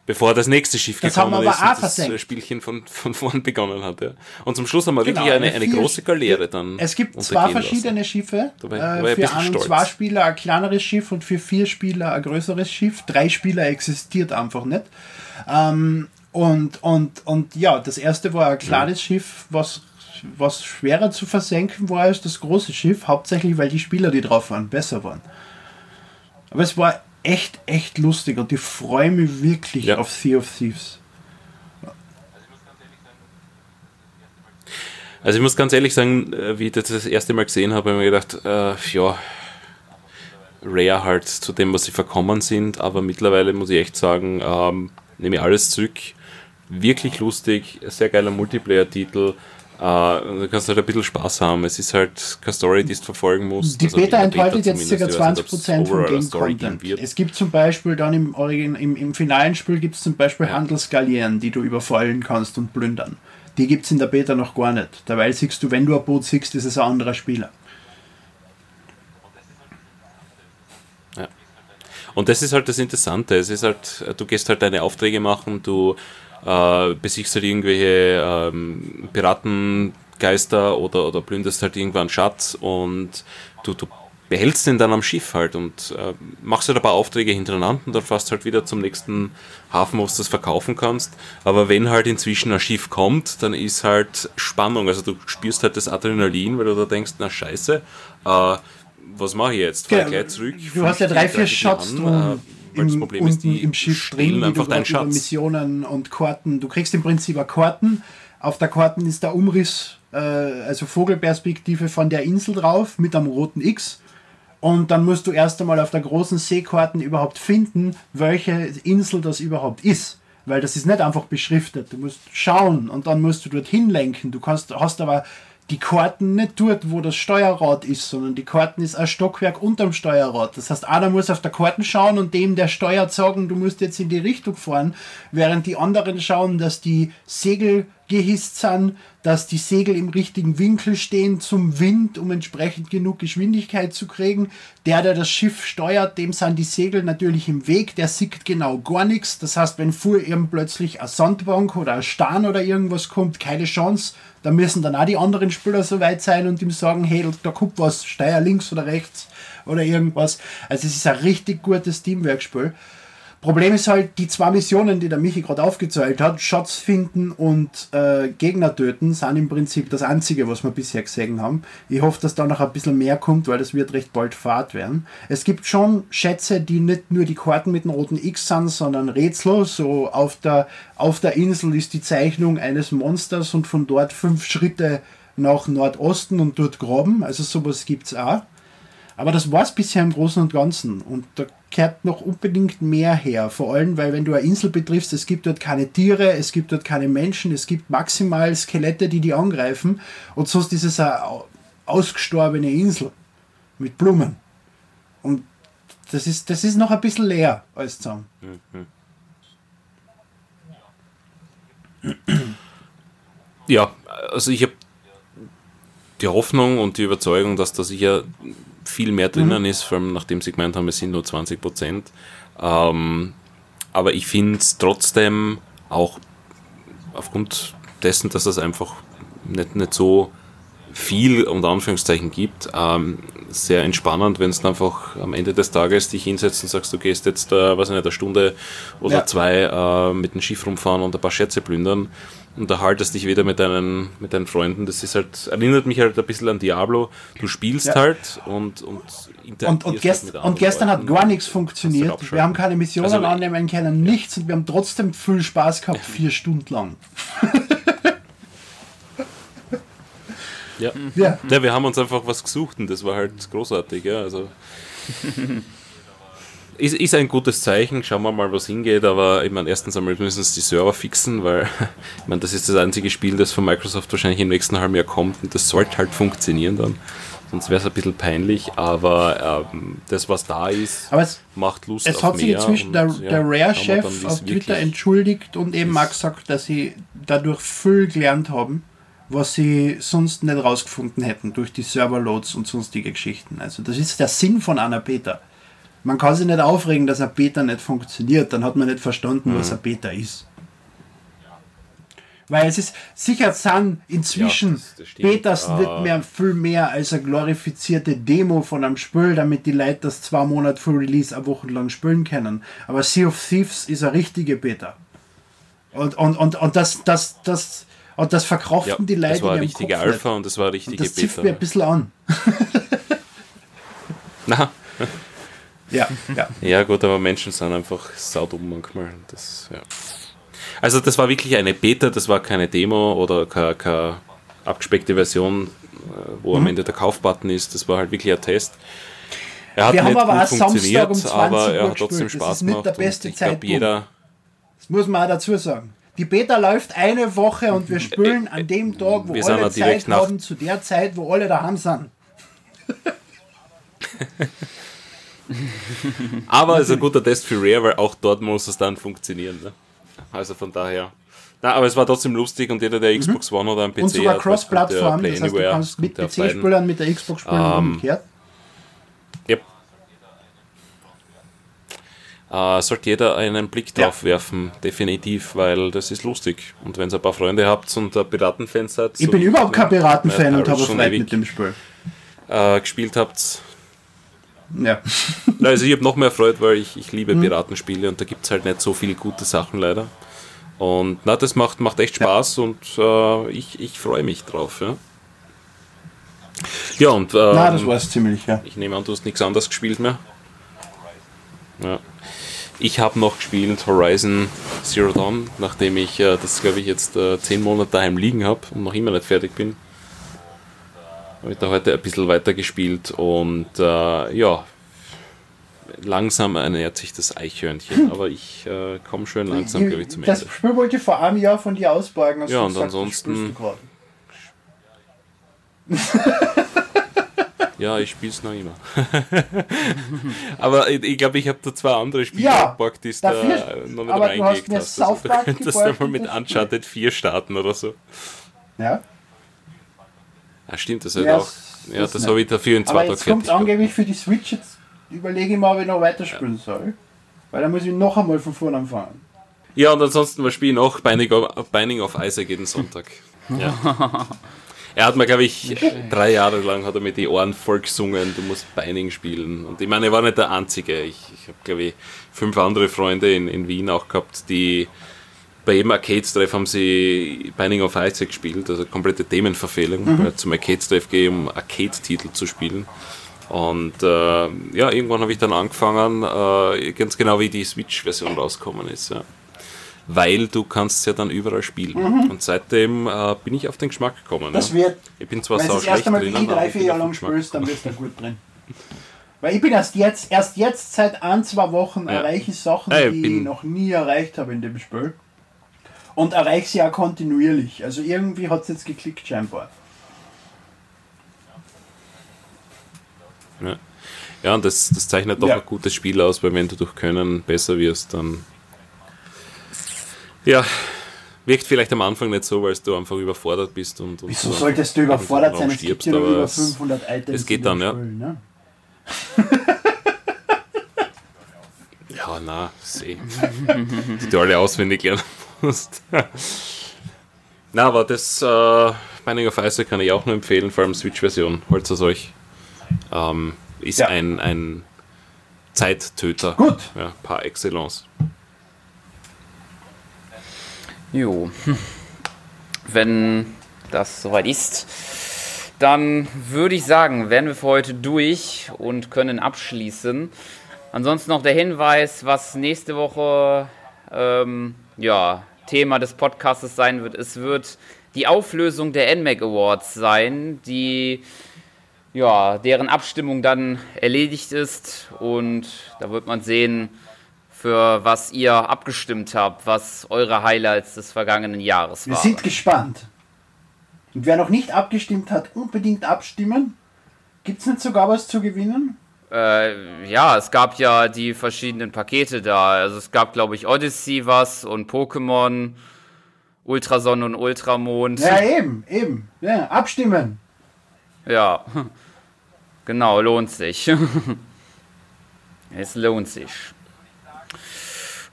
Bevor das nächste Schiff Das haben gekommen ist und das versenkt. äh, Spielchen von, von vorn begonnen hat. Ja. Und zum Schluss haben wir Genau, wirklich eine, eine große Galeere dann Es gibt zwei untergehen lassen. verschiedene Schiffe. Da war ich- da war ich äh, ein für ein und stolz. zwei Spieler ein kleineres Schiff und für vier Spieler ein größeres Schiff. Drei Spieler existiert einfach nicht. Ähm, und, und, und ja, das erste war ein kleines Schiff, was, was schwerer zu versenken war als das große Schiff, hauptsächlich weil die Spieler, die drauf waren, besser waren. Aber es war echt, echt lustig und ich freue mich wirklich Ja. auf Sea of Thieves. Also ich muss ganz ehrlich sagen, äh, wie ich das das erste Mal gesehen habe, habe ich mir gedacht, äh, ja, Rare halt zu dem, was sie verkommen sind, aber mittlerweile muss ich echt sagen, ähm, nehme ich alles zurück. Wirklich lustig, sehr geiler Multiplayer-Titel. Uh, du kannst halt ein bisschen Spaß haben. Es ist halt keine Story, die du verfolgen musst. Die also Beta enthält jetzt ca. 20% vom Game-Content. Es gibt zum Beispiel dann im, im, im finalen Spiel gibt es zum Beispiel ja. Handelsgaleeren, die du überfallen kannst und plündern. Die gibt es in der Beta noch gar nicht. Dabei siehst du, wenn du ein Boot siehst, ist es ein anderer Spieler. Und das ist halt das Interessante. Es ist halt, du gehst halt deine Aufträge machen, du äh, besiegst halt irgendwelche ähm, Piratengeister oder, oder plünderst halt irgendwann Schatz und du, du behältst den dann am Schiff halt und äh, machst halt ein paar Aufträge hintereinander und dann fährst halt wieder zum nächsten Hafen, wo du das verkaufen kannst. Aber wenn halt inzwischen ein Schiff kommt, dann ist halt Spannung. Also du spürst halt das Adrenalin, weil du da denkst, na scheiße, äh, was mache ich jetzt? Fahr ja, gleich zurück? Du hast ja drei, vier Shots drum. Äh, im, das Problem ist, die im Schiff drin, einfach deinen Schatz. Missionen und Karten. Du kriegst im Prinzip eine Karten. Auf der Karten ist der Umriss, äh, also Vogelperspektive von der Insel drauf mit einem roten X. Und dann musst du erst einmal auf der großen Seekarten überhaupt finden, welche Insel das überhaupt ist. Weil das ist nicht einfach beschriftet. Du musst schauen und dann musst du dorthin lenken. Du kannst, hast aber die Karten nicht dort, wo das Steuerrad ist, sondern die Karten ist ein Stockwerk unterm Steuerrad. Das heißt, einer muss auf der Karten schauen und dem, der steuert, sagen, du musst jetzt in die Richtung fahren, während die anderen schauen, dass die Segel gehisst sind, dass die Segel im richtigen Winkel stehen zum Wind, um entsprechend genug Geschwindigkeit zu kriegen. Der, der das Schiff steuert, dem sind die Segel natürlich im Weg, der sieht genau gar nichts. Das heißt, wenn vor ihm plötzlich eine Sandbank oder ein Stern oder irgendwas kommt, keine Chance, da müssen dann auch die anderen Spieler so weit sein und ihm sagen, hey, da kommt was, steuer links oder rechts oder irgendwas. Also es ist ein richtig gutes Teamwork-Spiel. Problem ist halt, die zwei Missionen, die der Michi gerade aufgezählt hat, Schatz finden und äh, Gegner töten, sind im Prinzip das Einzige, was wir bisher gesehen haben. Ich hoffe, dass da noch ein bisschen mehr kommt, weil das wird recht bald Fahrt werden. Es gibt schon Schätze, die nicht nur die Karten mit dem roten X sind, sondern Rätsel. So auf der, auf der Insel ist die Zeichnung eines Monsters und von dort fünf Schritte nach Nordosten und dort graben. Also sowas gibt es auch. Aber das war es bisher im Großen und Ganzen. Und da kehrt noch unbedingt mehr her. Vor allem, weil wenn du eine Insel betriffst, es gibt dort keine Tiere, es gibt dort keine Menschen, es gibt maximal Skelette, die die angreifen. Und sonst ist es eine ausgestorbene Insel mit Blumen. Und das ist, das ist noch ein bisschen leer als zusammen. Ja, also ich habe die Hoffnung und die Überzeugung, dass da sicher viel mehr drinnen mhm. ist, vor allem nachdem sie gemeint haben, es sind nur 20 Prozent. Ähm, aber ich finde es trotzdem auch aufgrund dessen, dass es einfach nicht, nicht so viel unter Anführungszeichen gibt, ähm, sehr entspannend, wenn es einfach am Ende des Tages dich hinsetzt und sagst, du gehst jetzt, äh, weiß ich nicht, eine Stunde oder ja. zwei äh, mit dem Schiff rumfahren und ein paar Schätze plündern unterhaltest dich wieder mit deinen, mit deinen Freunden. Das ist halt, erinnert mich halt ein bisschen an Diablo. Du spielst ja. halt und, und und, und, gest halt und gestern Leuten. hat gar nichts funktioniert. Wir haben keine Missionen also, annehmen können, ja. nichts und wir haben trotzdem viel Spaß gehabt, vier Stunden lang. Ja. Ja. ja, wir haben uns einfach was gesucht und das war halt großartig. Ja, also [laughs] ist, ist ein gutes Zeichen. Schauen wir mal, was hingeht. Aber ich meine, erstens einmal müssen sie die Server fixen, weil [laughs] ich meine, das ist das einzige Spiel, das von Microsoft wahrscheinlich im nächsten halben Jahr kommt und das sollte halt funktionieren dann. Sonst wäre es ein bisschen peinlich, aber ähm, das, was da ist, es, macht Lust es auf hat sich inzwischen der, ja, der Rare-Chef auf Twitter entschuldigt und eben auch gesagt, dass sie dadurch viel gelernt haben, was sie sonst nicht rausgefunden hätten durch die Serverloads und sonstige Geschichten. Also das ist der Sinn von einer Beta man kann sich nicht aufregen, dass ein Beta nicht funktioniert, dann hat man nicht verstanden, mhm. was ein Beta ist. Weil es ist sicher sind inzwischen ja, das, das Betas uh, nicht mehr viel mehr als eine glorifizierte Demo von einem Spiel, damit die Leute das zwei Monate vor Release eine Woche lang spielen können. Aber Sea of Thieves ist eine richtige Beta. Und, und, und, und das, das, das, und das verkraften ja, die Leute. Das war richtige Kopf Alpha nicht. und das war richtige und das Beta. Das mir ein bisschen an. [laughs] Na, ja, ja. ja, gut, aber Menschen sind einfach saudumm manchmal. Das, ja. Also, das war wirklich eine Beta, das war keine Demo oder keine, keine abgespeckte Version, äh, wo mhm. am Ende der Kaufbutton ist. Das war halt wirklich ein Test. Er hat Wir nicht haben aber gut funktioniert, um aber er hat trotzdem Spaß gemacht. Das ist nicht der beste Zeitpunkt. Glaub, jeder muss man auch dazu sagen. Die Beta läuft eine Woche und wir spielen an dem Tag, wo Wir alle Zeit haben, zu der Zeit, wo alle daheim sind. [laughs] Aber es ist ein guter Test für Rare, weil auch dort muss es dann funktionieren. Ne? Also von daher. Na, aber es war trotzdem lustig und jeder, der Xbox One oder ein PC Mhm. und sogar hat, Cross-Plattform, Play das heißt, du kannst mit beiden. PC-Spielern mit der Xbox spielen und Ähm, umgekehrt. Yep. Äh, sollte jeder einen Blick Ja. drauf werfen, definitiv, weil das ist lustig. Und wenn ihr ein paar Freunde habt und äh, Piratenfans seid, Ich bin überhaupt kein ja, Piratenfan und habe schon ewig, mit dem Spiel. äh, gespielt habt, Ja. [laughs] Also ich habe noch mehr Freude, weil ich, ich liebe Mhm. Piratenspiele und da gibt es halt nicht so viele gute Sachen leider. Und na, das macht, macht echt Spaß und äh, ich, ich freue mich drauf. Ja, ja und äh, Na, das war es ziemlich, ja. ich nehme an, du hast nichts anderes gespielt mehr. Ja. Ich habe noch gespielt Horizon Zero Dawn, nachdem ich äh, das, glaube ich, jetzt äh, zehn Monate daheim liegen habe und noch immer nicht fertig bin. Habe ich da heute ein bisschen weiter gespielt und äh, ja, langsam ernährt sich das Eichhörnchen, aber ich äh, komme schön langsam, glaube ich, zum das Ende. Spiel wollte ich vor einem Jahr von dir ausborgen. Ja, und gesagt, das ansonsten-. [laughs] Ja, ich spiele es noch immer. [laughs] aber ich glaube, ich, glaub, ich habe da zwei andere Spiele Ja, gepackt, die es da noch nicht aber du hast reingelegt mir hast. South Also, [laughs] du Park könntest einmal und mit. Uncharted 4 starten oder so. Ja, Ah, stimmt, das halt Ja, auch. Ja, das das habe ich dafür in zwei Tagen jetzt kommt fertig. gehabt. angeblich für die Switch. Jetzt überlege ich mal, ob ich noch weiterspielen soll. Weil dann muss ich noch einmal von vorne anfangen. Ja, und ansonsten was spiele ich noch? Binding of, Binding of Isaac jeden Sonntag. [laughs] Ja. Er hat mir, glaube ich, drei Jahre lang hat er mir die Ohren voll gesungen, du musst Binding spielen. Und ich meine, er war nicht der Einzige. Ich, ich habe, glaube ich, fünf andere Freunde in, in Wien auch gehabt, die bei jedem Arcade-Treff haben sie Binding of Isaac gespielt, also komplette Themenverfehlung. Weil Zum Arcade-Treff gehe, um Arcade-Titel zu spielen. Und äh, ja, irgendwann habe ich dann angefangen, äh, ganz genau wie die Switch-Version rausgekommen ist. Ja. Weil du kannst ja dann überall spielen. Und seitdem äh, bin ich auf den Geschmack gekommen. Das ja. wird, Ich bin zwar wenn du sau das erste schlecht ich aber drei, vier Jahre lang spielst, dann wirst du [laughs] gut drin. Weil ich bin erst jetzt, erst jetzt seit ein, zwei Wochen erreiche ich Sachen, Ja, ich die ich noch nie erreicht habe in dem Spiel. Und erreiche sie auch kontinuierlich. Also irgendwie hat es jetzt geklickt scheinbar. Ja, ja und das, das zeichnet doch Ja. ein gutes Spiel aus, weil wenn du durch Können besser wirst, dann. Ja, wirkt vielleicht am Anfang nicht so, weil du einfach überfordert bist und. und Wieso solltest du überfordert sein? Es gibt aber über es- 500 Items es geht dann, dem ja. Ne? [laughs] Ja, na, seh. die du alle auswendig lernen [laughs] musst. na, aber das äh, Binding of Isaac kann ich auch nur empfehlen, vor allem Switch-Version. Holt es euch. Ähm, ist Ja. ein, ein Zeittöter. Gut. Ja, par excellence. Jo. Wenn das soweit ist, dann würde ich sagen, wären wir für heute durch und können abschließen. Ansonsten noch der Hinweis, was nächste Woche ähm, ja, Thema des Podcasts sein wird. Es wird die Auflösung der NMAC Awards sein, die ja, deren Abstimmung dann erledigt ist und da wird man sehen, für was ihr abgestimmt habt, was eure Highlights des vergangenen Jahres Wir waren. sind gespannt. Und wer noch nicht abgestimmt hat, unbedingt abstimmen. Gibt es nicht sogar was zu gewinnen? Äh, ja, es gab ja die verschiedenen Pakete da. Also es gab, glaube ich, Odyssey was und Pokémon, Ultrasonne und Ultramond. Ja, eben, eben. Ja, abstimmen. Ja, [laughs] genau, lohnt sich. [laughs] es lohnt sich.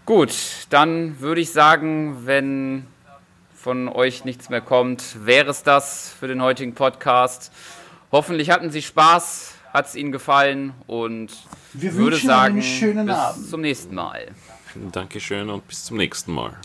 Gut, dann würde ich sagen, wenn von euch nichts mehr kommt, wäre es das für den heutigen Podcast. Hoffentlich hatten Sie Spaß, hat es Ihnen gefallen und Wir würde sagen, einen schönen bis Abend. zum nächsten Mal. Dankeschön und bis zum nächsten Mal.